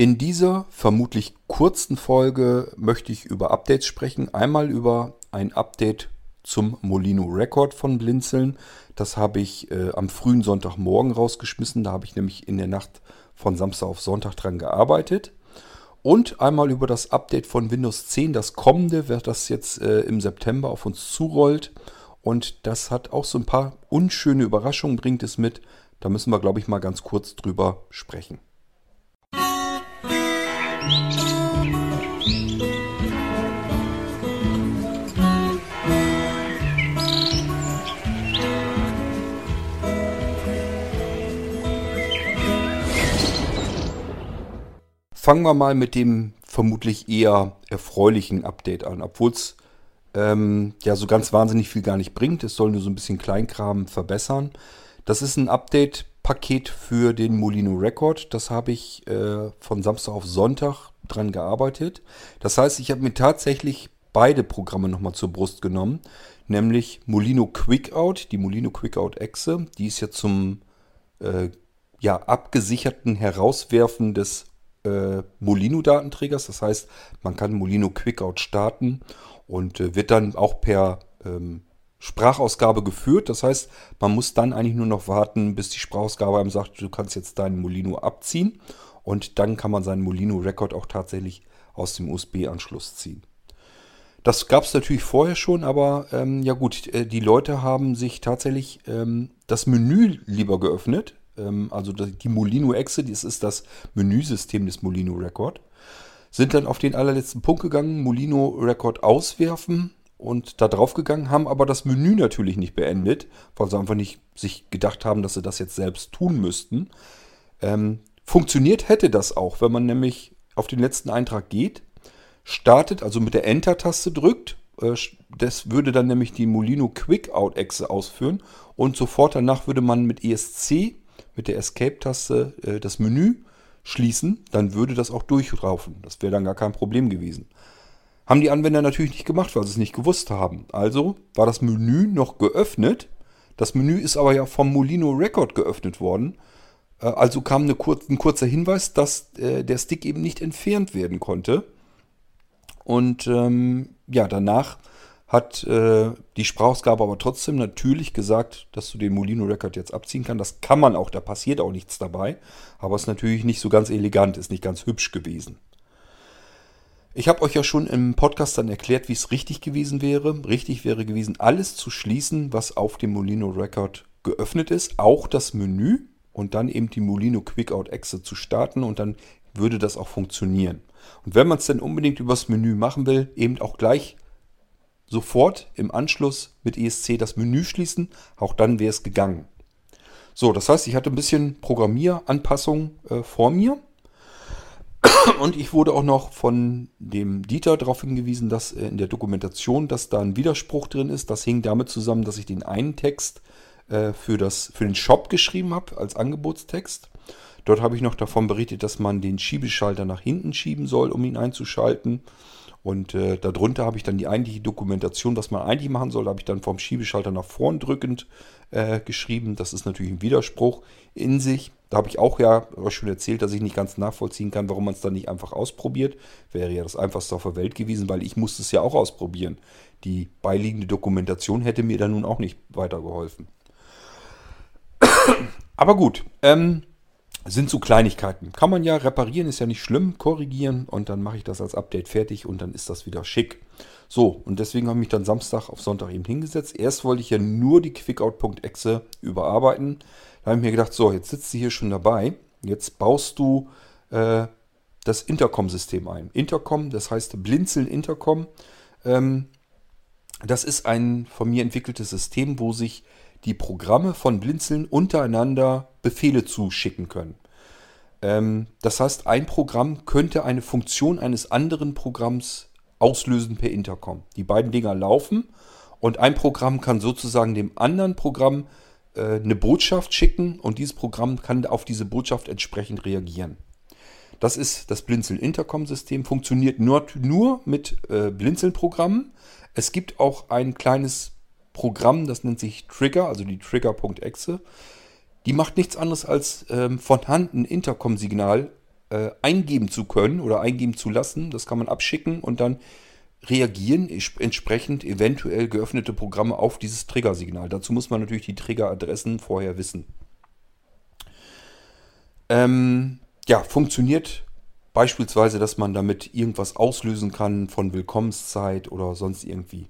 In dieser vermutlich kurzen Folge möchte ich über Updates sprechen. Einmal über ein Update zum Molino Record von Blinzeln. Das habe ich äh, am frühen Sonntagmorgen rausgeschmissen. Da habe ich nämlich in der Nacht von Samstag auf Sonntag dran gearbeitet. Und einmal über das Update von Windows 10, das kommende, wird das jetzt äh, im September auf uns zurollt. Und das hat auch so ein paar unschöne Überraschungen, bringt es mit. Da müssen wir, glaube ich, mal ganz kurz drüber sprechen. Fangen wir mal mit dem vermutlich eher erfreulichen Update an, obwohl es ähm, ja so ganz wahnsinnig viel gar nicht bringt. Es soll nur so ein bisschen Kleinkram verbessern. Das ist ein Update-Paket für den Molino Record. Das habe ich äh, von Samstag auf Sonntag dran gearbeitet. Das heißt, ich habe mir tatsächlich beide Programme nochmal zur Brust genommen, nämlich Molino Quickout, die Molino Quickout Echse, die ist ja zum äh, ja, abgesicherten Herauswerfen des äh, Molino-Datenträgers. Das heißt, man kann Molino Quickout starten und äh, wird dann auch per ähm, Sprachausgabe geführt. Das heißt, man muss dann eigentlich nur noch warten, bis die Sprachausgabe einem sagt, du kannst jetzt deinen Molino abziehen. Und dann kann man seinen Molino Record auch tatsächlich aus dem USB-Anschluss ziehen. Das gab es natürlich vorher schon, aber ähm, ja gut, äh, die Leute haben sich tatsächlich ähm, das Menü lieber geöffnet. Ähm, also die Molino Exe, das ist das Menüsystem des Molino Record. Sind dann auf den allerletzten Punkt gegangen, Molino Record auswerfen und da drauf gegangen, haben aber das Menü natürlich nicht beendet, weil sie einfach nicht sich gedacht haben, dass sie das jetzt selbst tun müssten. Ähm, funktioniert hätte das auch, wenn man nämlich auf den letzten Eintrag geht, startet, also mit der Enter-Taste drückt. Äh, das würde dann nämlich die Molino Quick-Out-Exe ausführen und sofort danach würde man mit ESC, mit der Escape-Taste, äh, das Menü schließen, dann würde das auch durchlaufen. Das wäre dann gar kein Problem gewesen. Haben die Anwender natürlich nicht gemacht, weil sie es nicht gewusst haben. Also war das Menü noch geöffnet. Das Menü ist aber ja vom Molino Record geöffnet worden. Äh, also kam eine kur ein kurzer Hinweis, dass äh, der Stick eben nicht entfernt werden konnte. Und ähm, ja, danach hat äh, die Sprachausgabe aber trotzdem natürlich gesagt, dass du den Molino Record jetzt abziehen kannst. Das kann man auch, da passiert auch nichts dabei. Aber es ist natürlich nicht so ganz elegant, ist nicht ganz hübsch gewesen. Ich habe euch ja schon im Podcast dann erklärt, wie es richtig gewesen wäre. Richtig wäre gewesen, alles zu schließen, was auf dem Molino Record geöffnet ist, auch das Menü und dann eben die Molino Quickout Exe zu starten und dann würde das auch funktionieren. Und wenn man es dann unbedingt übers Menü machen will, eben auch gleich sofort im Anschluss mit ESC das Menü schließen. Auch dann wäre es gegangen. So, das heißt, ich hatte ein bisschen Programmieranpassung äh, vor mir. Und ich wurde auch noch von dem Dieter darauf hingewiesen, dass äh, in der Dokumentation, dass da ein Widerspruch drin ist. Das hing damit zusammen, dass ich den einen Text äh, für, das, für den Shop geschrieben habe als Angebotstext. Dort habe ich noch davon berichtet, dass man den Schiebeschalter nach hinten schieben soll, um ihn einzuschalten. Und äh, darunter habe ich dann die eigentliche Dokumentation, was man eigentlich machen soll, habe ich dann vom Schiebeschalter nach vorn drückend äh, geschrieben. Das ist natürlich ein Widerspruch in sich. Da habe ich auch ja euch schon erzählt, dass ich nicht ganz nachvollziehen kann, warum man es dann nicht einfach ausprobiert. Wäre ja das einfachste auf der Welt gewesen, weil ich musste es ja auch ausprobieren. Die beiliegende Dokumentation hätte mir dann nun auch nicht weitergeholfen. Aber gut, ähm, sind so Kleinigkeiten. Kann man ja reparieren, ist ja nicht schlimm, korrigieren und dann mache ich das als Update fertig und dann ist das wieder schick. So, und deswegen habe ich mich dann Samstag auf Sonntag eben hingesetzt. Erst wollte ich ja nur die Quickout.exe überarbeiten. Da habe ich mir gedacht, so, jetzt sitzt du hier schon dabei. Jetzt baust du äh, das Intercom-System ein. Intercom, das heißt Blinzeln Intercom. Ähm, das ist ein von mir entwickeltes System, wo sich die Programme von Blinzeln untereinander Befehle zuschicken können. Ähm, das heißt, ein Programm könnte eine Funktion eines anderen Programms auslösen per Intercom. Die beiden Dinger laufen und ein Programm kann sozusagen dem anderen Programm äh, eine Botschaft schicken und dieses Programm kann auf diese Botschaft entsprechend reagieren. Das ist das Blinzeln-Intercom-System, funktioniert nur, nur mit äh, Blinzeln-Programmen. Es gibt auch ein kleines Programm, das nennt sich Trigger, also die Trigger.exe. Die macht nichts anderes als ähm, von Hand ein Intercom-Signal äh, eingeben zu können oder eingeben zu lassen. Das kann man abschicken und dann reagieren entsprechend eventuell geöffnete Programme auf dieses Triggersignal. Dazu muss man natürlich die Triggeradressen vorher wissen. Ähm, ja, funktioniert beispielsweise, dass man damit irgendwas auslösen kann von Willkommenszeit oder sonst irgendwie.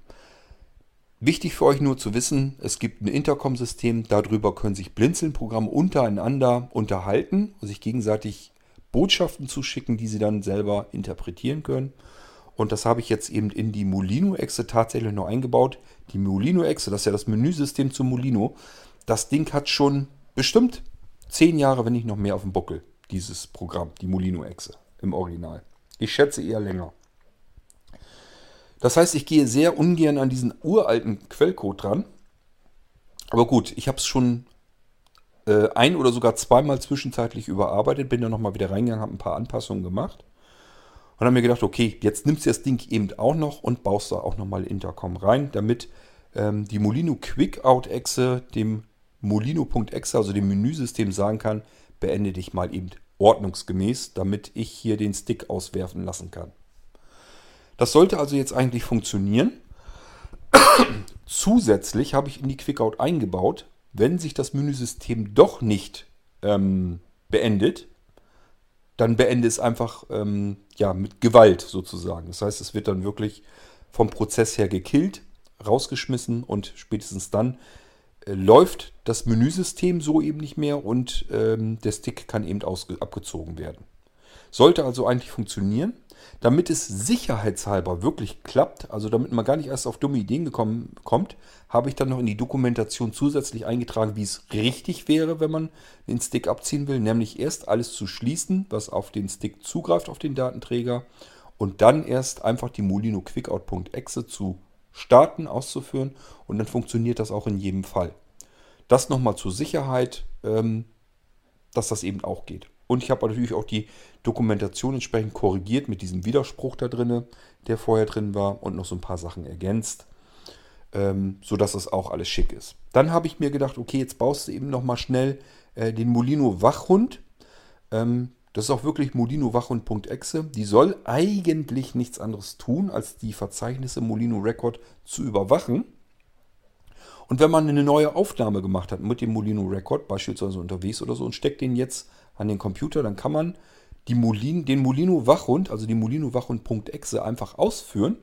Wichtig für euch nur zu wissen, es gibt ein Intercom-System, darüber können sich Blinzeln-Programme untereinander unterhalten und sich gegenseitig Botschaften zuschicken, die sie dann selber interpretieren können. Und das habe ich jetzt eben in die Molino-Echse tatsächlich noch eingebaut. Die Molino-Echse, das ist ja das Menüsystem zum Molino. Das Ding hat schon bestimmt zehn Jahre, wenn nicht noch mehr auf dem Buckel, dieses Programm, die Molino-Echse im Original. Ich schätze eher länger. Das heißt, ich gehe sehr ungern an diesen uralten Quellcode dran. Aber gut, ich habe es schon äh, ein oder sogar zweimal zwischenzeitlich überarbeitet, bin dann nochmal wieder reingegangen, habe ein paar Anpassungen gemacht und habe mir gedacht, okay, jetzt nimmst du das Ding eben auch noch und baust da auch nochmal Intercom rein, damit ähm, die Molino Quickout-Exe dem Molino.exe, also dem Menüsystem, sagen kann, beende dich mal eben ordnungsgemäß, damit ich hier den Stick auswerfen lassen kann. Das sollte also jetzt eigentlich funktionieren. Zusätzlich habe ich in die Quickout eingebaut, wenn sich das Menüsystem doch nicht ähm, beendet, dann beende es einfach ähm, ja, mit Gewalt sozusagen. Das heißt, es wird dann wirklich vom Prozess her gekillt, rausgeschmissen und spätestens dann äh, läuft das Menüsystem so eben nicht mehr und ähm, der Stick kann eben abgezogen werden. Sollte also eigentlich funktionieren. Damit es sicherheitshalber wirklich klappt, also damit man gar nicht erst auf dumme Ideen gekommen kommt, habe ich dann noch in die Dokumentation zusätzlich eingetragen, wie es richtig wäre, wenn man den Stick abziehen will, nämlich erst alles zu schließen, was auf den Stick zugreift, auf den Datenträger, und dann erst einfach die Molino Quickout.exe zu starten, auszuführen und dann funktioniert das auch in jedem Fall. Das nochmal zur Sicherheit, ähm, dass das eben auch geht. Und ich habe natürlich auch die Dokumentation entsprechend korrigiert mit diesem Widerspruch da drin, der vorher drin war und noch so ein paar Sachen ergänzt, ähm, sodass das auch alles schick ist. Dann habe ich mir gedacht, okay, jetzt baust du eben nochmal schnell äh, den Molino Wachhund. Ähm, das ist auch wirklich Molino Wachhund.exe. Die soll eigentlich nichts anderes tun, als die Verzeichnisse Molino Record zu überwachen. Und wenn man eine neue Aufnahme gemacht hat mit dem Molino Record, beispielsweise unterwegs oder so, und steckt den jetzt an den Computer, dann kann man die Molin, den Molino Wachhund, also die Molino Wachhund.exe einfach ausführen.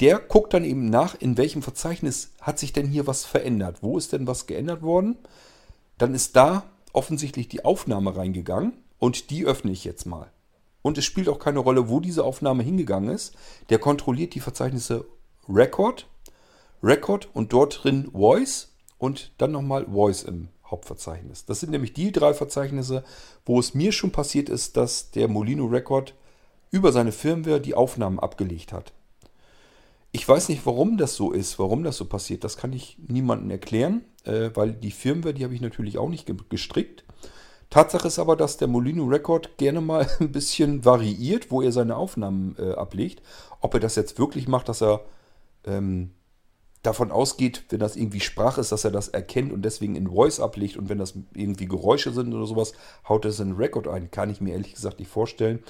Der guckt dann eben nach, in welchem Verzeichnis hat sich denn hier was verändert. Wo ist denn was geändert worden? Dann ist da offensichtlich die Aufnahme reingegangen und die öffne ich jetzt mal. Und es spielt auch keine Rolle, wo diese Aufnahme hingegangen ist. Der kontrolliert die Verzeichnisse Record, Record und dort drin Voice und dann nochmal Voice im Hauptverzeichnis. Das sind nämlich die drei Verzeichnisse, wo es mir schon passiert ist, dass der Molino Record über seine Firmware die Aufnahmen abgelegt hat. Ich weiß nicht, warum das so ist, warum das so passiert. Das kann ich niemandem erklären, äh, weil die Firmware, die habe ich natürlich auch nicht gestrickt. Tatsache ist aber, dass der Molino Record gerne mal ein bisschen variiert, wo er seine Aufnahmen äh, ablegt. Ob er das jetzt wirklich macht, dass er ähm, davon ausgeht, wenn das irgendwie Sprache ist, dass er das erkennt und deswegen in Voice ablegt und wenn das irgendwie Geräusche sind oder sowas, haut er es in Record ein. Kann ich mir ehrlich gesagt nicht vorstellen.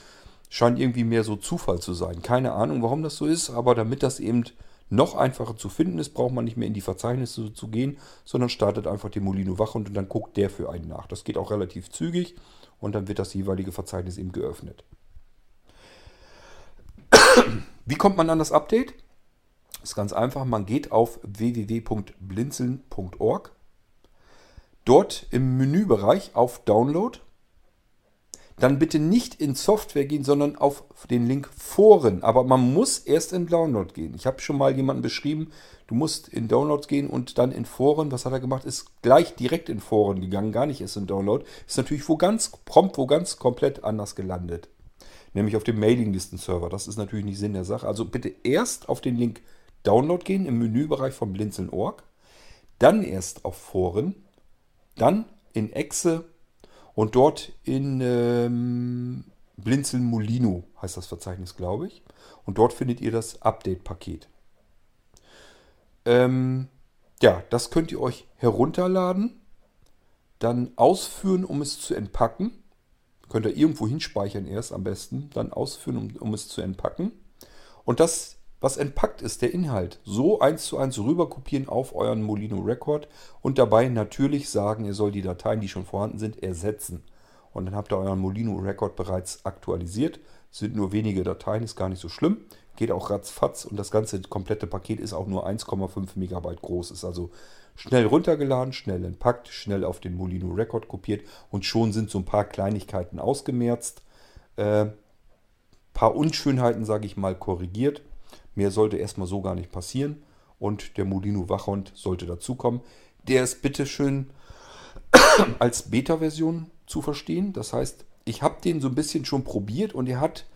Scheint irgendwie mehr so Zufall zu sein. Keine Ahnung, warum das so ist, aber damit das eben noch einfacher zu finden ist, braucht man nicht mehr in die Verzeichnisse zu gehen, sondern startet einfach den Molino Wachhund und dann guckt der für einen nach. Das geht auch relativ zügig und dann wird das jeweilige Verzeichnis eben geöffnet. Wie kommt man an das Update? Ist ganz einfach, man geht auf www.blinzeln.org. Dort im Menübereich auf Download. Dann bitte nicht in Software gehen, sondern auf den Link Foren. Aber man muss erst in Download gehen. Ich habe schon mal jemanden beschrieben, du musst in Download gehen und dann in Foren. Was hat er gemacht? Ist gleich direkt in Foren gegangen, gar nicht erst in Download. Ist natürlich wo ganz prompt, wo ganz komplett anders gelandet. Nämlich auf dem Mailinglisten-Server. Das ist natürlich nicht Sinn der Sache. Also bitte erst auf den Link Download gehen im Menübereich von blinzeln.org, dann erst auf Foren, dann in Exe und dort in ähm, Blinzeln Molino heißt das Verzeichnis, glaube ich. Und dort findet ihr das Update-Paket. Ähm, ja, das könnt ihr euch herunterladen, dann ausführen, um es zu entpacken. könnt ihr irgendwo hinspeichern erst am besten, dann ausführen, um, um es zu entpacken. Und das, was entpackt ist, der Inhalt, so eins zu eins rüber kopieren auf euren Molino Record und dabei natürlich sagen, ihr soll die Dateien, die schon vorhanden sind, ersetzen. Und dann habt ihr euren Molino Record bereits aktualisiert. Sind nur wenige Dateien, ist gar nicht so schlimm. Geht auch ratzfatz und das ganze komplette Paket ist auch nur 1,5 Megabyte groß. Ist also schnell runtergeladen, schnell entpackt, schnell auf den Molino Record kopiert und schon sind so ein paar Kleinigkeiten ausgemerzt. Äh, paar Unschönheiten, sage ich mal, korrigiert. Mehr sollte erstmal so gar nicht passieren. Und der Molino Wachhund sollte dazukommen. Der ist bitteschön als Beta-Version zu verstehen. Das heißt, ich habe den so ein bisschen schon probiert und er hat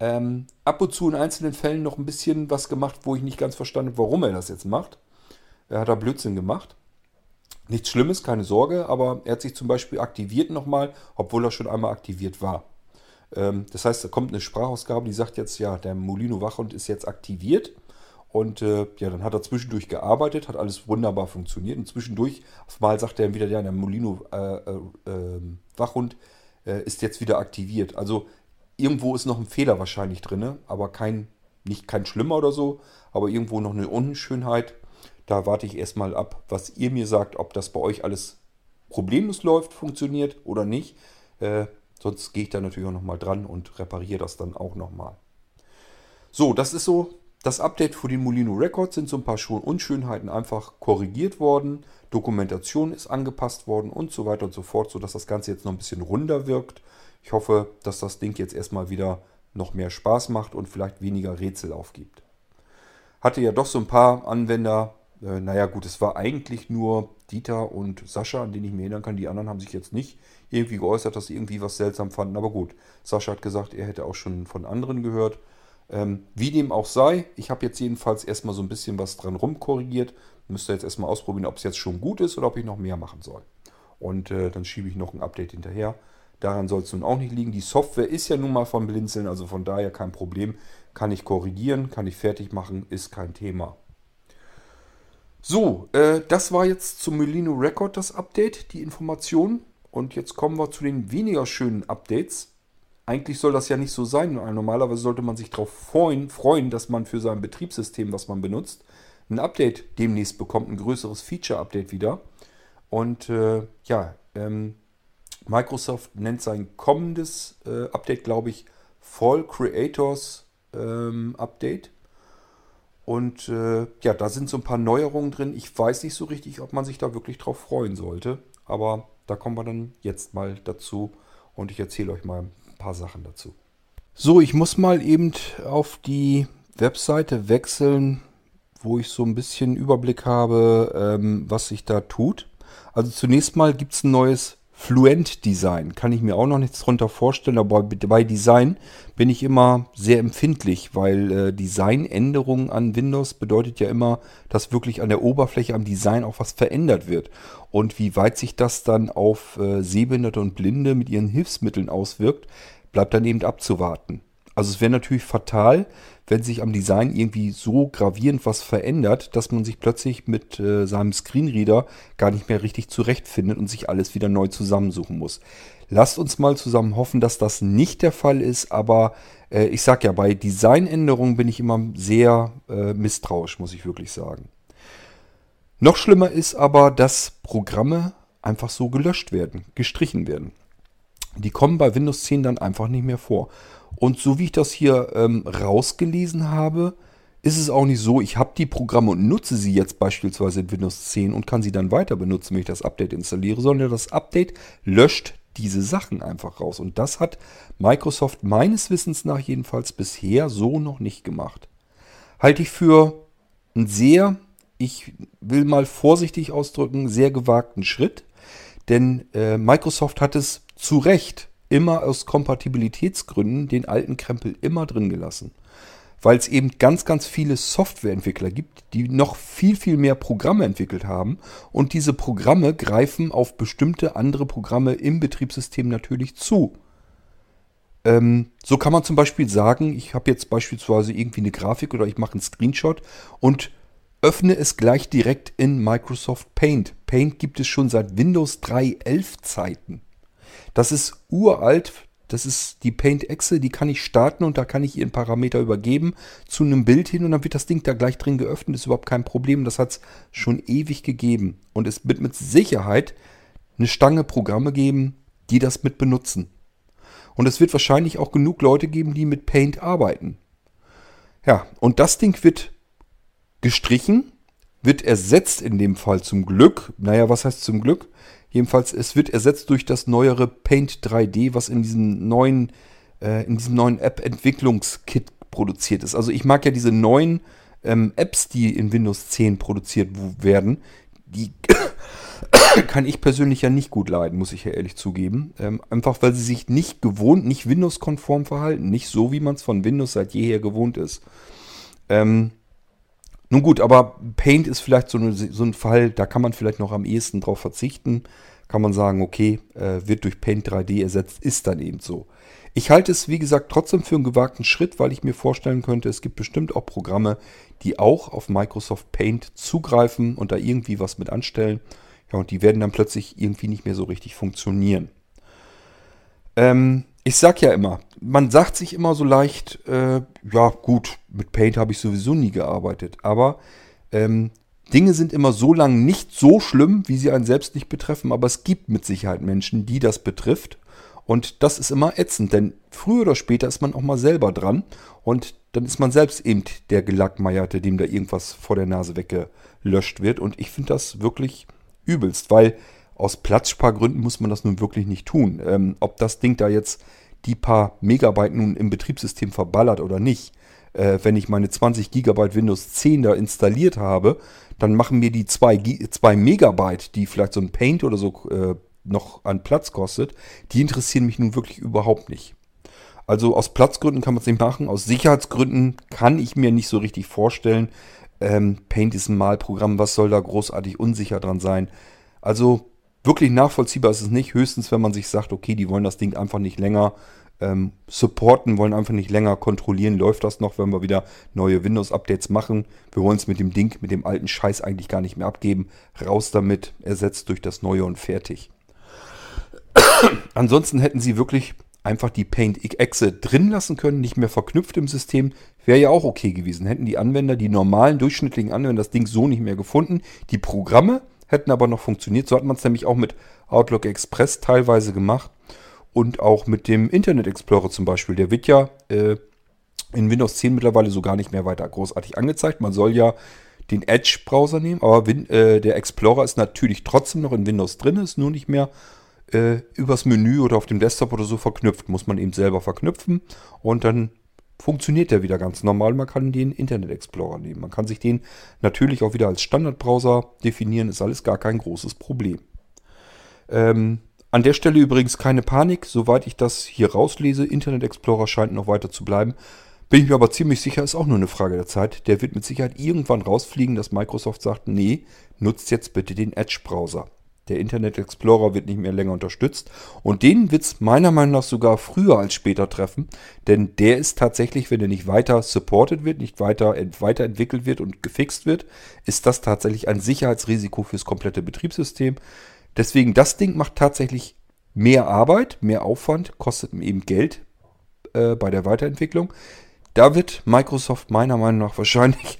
ähm, ab und zu in einzelnen Fällen noch ein bisschen was gemacht, wo ich nicht ganz verstanden habe, warum er das jetzt macht. Er hat da Blödsinn gemacht. Nichts Schlimmes, keine Sorge, aber er hat sich zum Beispiel aktiviert nochmal, obwohl er schon einmal aktiviert war. Ähm, das heißt, da kommt eine Sprachausgabe, die sagt jetzt, ja, der Molino Wachhund ist jetzt aktiviert. Und äh, ja, dann hat er zwischendurch gearbeitet, hat alles wunderbar funktioniert. Und zwischendurch, auf mal sagt er wieder, ja, der Molino äh, äh, ähm, Wachhund äh, ist jetzt wieder aktiviert. Also irgendwo ist noch ein Fehler wahrscheinlich drin, aber kein, nicht kein schlimmer oder so, aber irgendwo noch eine Unschönheit. Da warte ich erstmal ab, was ihr mir sagt, ob das bei euch alles problemlos läuft, funktioniert oder nicht. Äh, sonst gehe ich da natürlich auch nochmal dran und repariere das dann auch nochmal. So, das ist so das Update für den Molino Records. Sind so ein paar Unschönheiten einfach korrigiert worden. Dokumentation ist angepasst worden und so weiter und so fort, sodass das Ganze jetzt noch ein bisschen runder wirkt. Ich hoffe, dass das Ding jetzt erstmal wieder noch mehr Spaß macht und vielleicht weniger Rätsel aufgibt. Hatte ja doch so ein paar Anwender. Äh, naja gut, es war eigentlich nur Dieter und Sascha, an denen ich mich erinnern kann. Die anderen haben sich jetzt nicht irgendwie geäußert, dass sie irgendwie was seltsam fanden. Aber gut, Sascha hat gesagt, er hätte auch schon von anderen gehört. Ähm, wie dem auch sei, ich habe jetzt jedenfalls erstmal so ein bisschen was dran rumkorrigiert. Müsste jetzt erstmal ausprobieren, ob es jetzt schon gut ist oder ob ich noch mehr machen soll. Und äh, dann schiebe ich noch ein Update hinterher. Daran soll es nun auch nicht liegen. Die Software ist ja nun mal von Blinzeln, also von daher kein Problem. Kann ich korrigieren, kann ich fertig machen, ist kein Thema. So, äh, das war jetzt zum Molino Record das Update, die Information. Und jetzt kommen wir zu den weniger schönen Updates. Eigentlich soll das ja nicht so sein. Normalerweise sollte man sich darauf freuen, freuen, dass man für sein Betriebssystem, was man benutzt, ein Update demnächst bekommt, ein größeres Feature-Update wieder. Und äh, ja, ähm, Microsoft nennt sein kommendes äh, Update, glaube ich, Fall Creators ähm, Update. Und äh, ja, da sind so ein paar Neuerungen drin. Ich weiß nicht so richtig, ob man sich da wirklich drauf freuen sollte. Aber da kommen wir dann jetzt mal dazu und ich erzähle euch mal ein paar Sachen dazu. So, ich muss mal eben auf die Webseite wechseln, wo ich so ein bisschen Überblick habe, ähm, was sich da tut. Also zunächst mal gibt es ein neues Fluent Design kann ich mir auch noch nichts drunter vorstellen, aber bei Design bin ich immer sehr empfindlich, weil äh, Designänderungen an Windows bedeutet ja immer, dass wirklich an der Oberfläche am Design auch was verändert wird. Und wie weit sich das dann auf äh, Sehbehinderte und Blinde mit ihren Hilfsmitteln auswirkt, bleibt dann eben abzuwarten. Also es wäre natürlich fatal, wenn sich am Design irgendwie so gravierend was verändert, dass man sich plötzlich mit äh, seinem Screenreader gar nicht mehr richtig zurechtfindet und sich alles wieder neu zusammensuchen muss. Lasst uns mal zusammen hoffen, dass das nicht der Fall ist, aber äh, ich sag ja, bei Designänderungen bin ich immer sehr äh, misstrauisch, muss ich wirklich sagen. Noch schlimmer ist aber, dass Programme einfach so gelöscht werden, gestrichen werden. Die kommen bei Windows 10 dann einfach nicht mehr vor. Und so wie ich das hier ähm, rausgelesen habe, ist es auch nicht so, ich habe die Programme und nutze sie jetzt beispielsweise in Windows 10 und kann sie dann weiter benutzen, wenn ich das Update installiere, sondern das Update löscht diese Sachen einfach raus. Und das hat Microsoft meines Wissens nach jedenfalls bisher so noch nicht gemacht. Halte ich für einen sehr, ich will mal vorsichtig ausdrücken, sehr gewagten Schritt. Denn äh, Microsoft hat es zu Recht immer aus Kompatibilitätsgründen den alten Krempel immer drin gelassen. Weil es eben ganz, ganz viele Softwareentwickler gibt, die noch viel, viel mehr Programme entwickelt haben. Und diese Programme greifen auf bestimmte andere Programme im Betriebssystem natürlich zu. Ähm, so kann man zum Beispiel sagen, ich habe jetzt beispielsweise irgendwie eine Grafik oder ich mache einen Screenshot und öffne es gleich direkt in Microsoft Paint. Paint gibt es schon seit Windows 3.11 Zeiten. Das ist uralt. Das ist die Paint-Exe, die kann ich starten und da kann ich ihren Parameter übergeben zu einem Bild hin und dann wird das Ding da gleich drin geöffnet. Ist überhaupt kein Problem. Das hat es schon ewig gegeben. Und es wird mit Sicherheit eine Stange Programme geben, die das mit benutzen. Und es wird wahrscheinlich auch genug Leute geben, die mit Paint arbeiten. Ja, und das Ding wird gestrichen, wird ersetzt in dem Fall zum Glück. Naja, was heißt zum Glück? Jedenfalls, es wird ersetzt durch das neuere Paint 3D, was in diesem neuen, äh, in diesem neuen App-Entwicklungskit produziert ist. Also ich mag ja diese neuen ähm, Apps, die in Windows 10 produziert werden. Die kann ich persönlich ja nicht gut leiden, muss ich ja ehrlich zugeben. Ähm, einfach weil sie sich nicht gewohnt, nicht Windows-konform verhalten. Nicht so, wie man es von Windows seit jeher gewohnt ist. Ähm, nun gut, aber Paint ist vielleicht so, eine, so, ein Fall, da kann man vielleicht noch am ehesten drauf verzichten. Kann man sagen, okay, äh, wird durch Paint 3D ersetzt, ist dann eben so. Ich halte es, wie gesagt, trotzdem für einen gewagten Schritt, weil ich mir vorstellen könnte, es gibt bestimmt auch Programme, die auch auf Microsoft Paint zugreifen und da irgendwie was mit anstellen. Ja, und die werden dann plötzlich irgendwie nicht mehr so richtig funktionieren. Ähm, ich sag ja immer, man sagt sich immer so leicht, äh, ja gut, mit Paint habe ich sowieso nie gearbeitet. Aber ähm, Dinge sind immer so lang nicht so schlimm, wie sie einen selbst nicht betreffen. Aber es gibt mit Sicherheit Menschen, die das betrifft. Und das ist immer ätzend, denn früher oder später ist man auch mal selber dran. Und dann ist man selbst eben der Gelackmeierte, dem da irgendwas vor der Nase weggelöscht wird. Und ich finde das wirklich übelst, weil aus Platzspargründen muss man das nun wirklich nicht tun. Ähm, ob das Ding da jetzt die paar Megabyte nun im Betriebssystem verballert oder nicht, äh, wenn ich meine 20 Gigabyte Windows 10 da installiert habe, dann machen mir die 2, 2 Megabyte, die vielleicht so ein Paint oder so äh, noch an Platz kostet, die interessieren mich nun wirklich überhaupt nicht. Also aus Platzgründen kann man es nicht machen, aus Sicherheitsgründen kann ich mir nicht so richtig vorstellen. Ähm, Paint ist ein Malprogramm, was soll da großartig unsicher dran sein? Also wirklich nachvollziehbar ist es nicht. Höchstens, wenn man sich sagt, okay, die wollen das Ding einfach nicht länger ähm, supporten, wollen einfach nicht länger kontrollieren, läuft das noch, wenn wir wieder neue Windows-Updates machen. Wir wollen es mit dem Ding, mit dem alten Scheiß eigentlich gar nicht mehr abgeben. Raus damit, ersetzt durch das neue und fertig. Ansonsten hätten sie wirklich einfach die Paint-Exe drin lassen können, nicht mehr verknüpft im System. Wäre ja auch okay gewesen. Hätten die Anwender, die normalen, durchschnittlichen Anwender das Ding so nicht mehr gefunden. Die Programme hätten aber noch funktioniert. So hat man es nämlich auch mit Outlook Express teilweise gemacht und auch mit dem Internet Explorer zum Beispiel. Der wird ja äh, in Windows 10 mittlerweile so gar nicht mehr weiter großartig angezeigt. Man soll ja den Edge-Browser nehmen, aber Win äh, der Explorer ist natürlich trotzdem noch in Windows drin, ist nur nicht mehr äh, übers Menü oder auf dem Desktop oder so verknüpft. Muss man eben selber verknüpfen und dann funktioniert der wieder ganz normal. Man kann den Internet Explorer nehmen. Man kann sich den natürlich auch wieder als Standardbrowser definieren. Ist alles gar kein großes Problem. Ähm, an der Stelle übrigens keine Panik. Soweit ich das hier rauslese, Internet Explorer scheint noch weiter zu bleiben. Bin ich mir aber ziemlich sicher, ist auch nur eine Frage der Zeit. Der wird mit Sicherheit irgendwann rausfliegen, dass Microsoft sagt, nee, nutzt jetzt bitte den Edge-Browser. Der Internet Explorer wird nicht mehr länger unterstützt. Und den wird es meiner Meinung nach sogar früher als später treffen. Denn der ist tatsächlich, wenn er nicht weiter supported wird, nicht weiter weiterentwickelt wird und gefixt wird, ist das tatsächlich ein Sicherheitsrisiko fürs komplette Betriebssystem. Deswegen, das Ding macht tatsächlich mehr Arbeit, mehr Aufwand, kostet eben Geld äh, bei der Weiterentwicklung. Da wird Microsoft meiner Meinung nach wahrscheinlich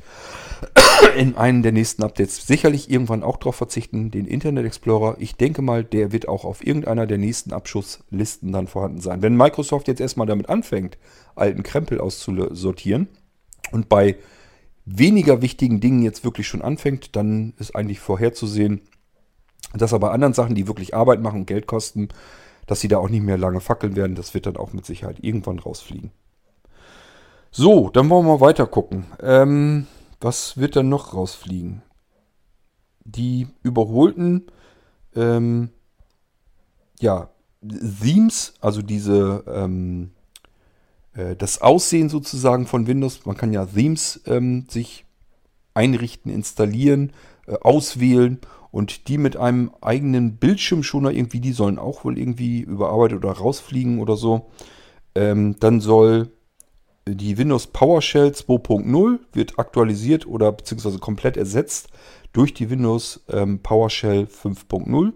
in einem der nächsten Updates sicherlich irgendwann auch darauf verzichten, den Internet Explorer. Ich denke mal, der wird auch auf irgendeiner der nächsten Abschusslisten dann vorhanden sein. Wenn Microsoft jetzt erstmal damit anfängt, alten Krempel auszusortieren und bei weniger wichtigen Dingen jetzt wirklich schon anfängt, dann ist eigentlich vorherzusehen, dass aber anderen Sachen, die wirklich Arbeit machen und Geld kosten, dass sie da auch nicht mehr lange fackeln werden. Das wird dann auch mit Sicherheit irgendwann rausfliegen. So, dann wollen wir mal weiter gucken. Ähm, was wird dann noch rausfliegen? Die überholten ähm, ja, Themes, also diese ähm, äh, das Aussehen sozusagen von Windows. Man kann ja Themes ähm, sich einrichten, installieren, äh, auswählen und die mit einem eigenen Bildschirmschoner irgendwie, die sollen auch wohl irgendwie überarbeitet oder rausfliegen oder so. Ähm, dann soll die Windows PowerShell 2.0 wird aktualisiert oder beziehungsweise komplett ersetzt durch die Windows ähm, PowerShell 5.0.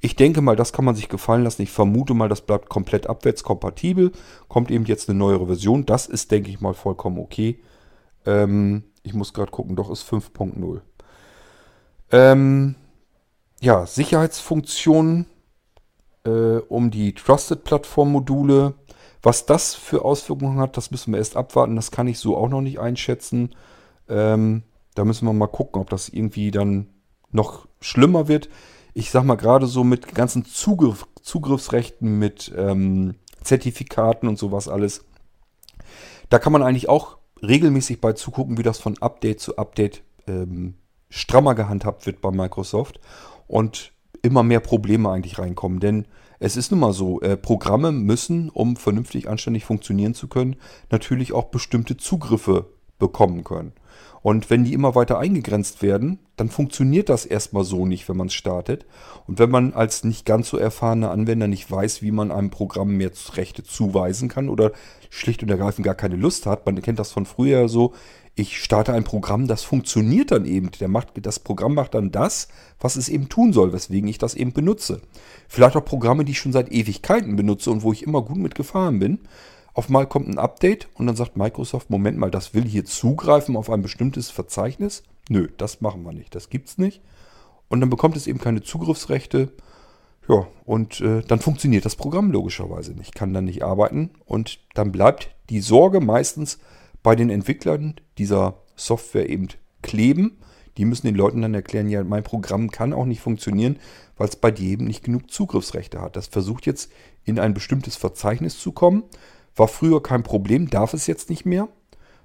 Ich denke mal, das kann man sich gefallen lassen. Ich vermute mal, das bleibt komplett abwärtskompatibel. Kommt eben jetzt eine neuere Version. Das ist, denke ich mal, vollkommen okay. Ähm, ich muss gerade gucken, doch ist 5.0. Ähm, ja, Sicherheitsfunktionen äh, um die Trusted-Plattform-Module. Was das für Auswirkungen hat, das müssen wir erst abwarten. Das kann ich so auch noch nicht einschätzen. Ähm, da müssen wir mal gucken, ob das irgendwie dann noch schlimmer wird ich sag mal gerade so mit ganzen Zugriff, Zugriffsrechten, mit ähm, Zertifikaten und sowas alles, da kann man eigentlich auch regelmäßig bei zugucken, wie das von Update zu Update ähm, strammer gehandhabt wird bei Microsoft und immer mehr Probleme eigentlich reinkommen. Denn es ist nun mal so, äh, Programme müssen, um vernünftig anständig funktionieren zu können, natürlich auch bestimmte Zugriffe bekommen können. Und wenn die immer weiter eingegrenzt werden, dann funktioniert das erstmal so nicht, wenn man es startet. Und wenn man als nicht ganz so erfahrener Anwender nicht weiß, wie man einem Programm mehr Rechte zuweisen kann oder schlicht und ergreifend gar keine Lust hat, man kennt das von früher so, ich starte ein Programm, das funktioniert dann eben. Der macht, das Programm macht dann das, was es eben tun soll, weswegen ich das eben benutze. Vielleicht auch Programme, die ich schon seit Ewigkeiten benutze und wo ich immer gut mitgefahren bin. Auf mal kommt ein Update und dann sagt Microsoft, Moment mal, das will hier zugreifen auf ein bestimmtes Verzeichnis. Nö, das machen wir nicht, das gibt's nicht. Und dann bekommt es eben keine Zugriffsrechte. Ja, und äh, dann funktioniert das Programm logischerweise nicht, kann dann nicht arbeiten. Und dann bleibt die Sorge meistens bei den Entwicklern dieser Software eben kleben. Die müssen den Leuten dann erklären, ja, mein Programm kann auch nicht funktionieren, weil es bei dir eben nicht genug Zugriffsrechte hat. Das versucht jetzt in ein bestimmtes Verzeichnis zu kommen. War früher kein Problem, darf es jetzt nicht mehr.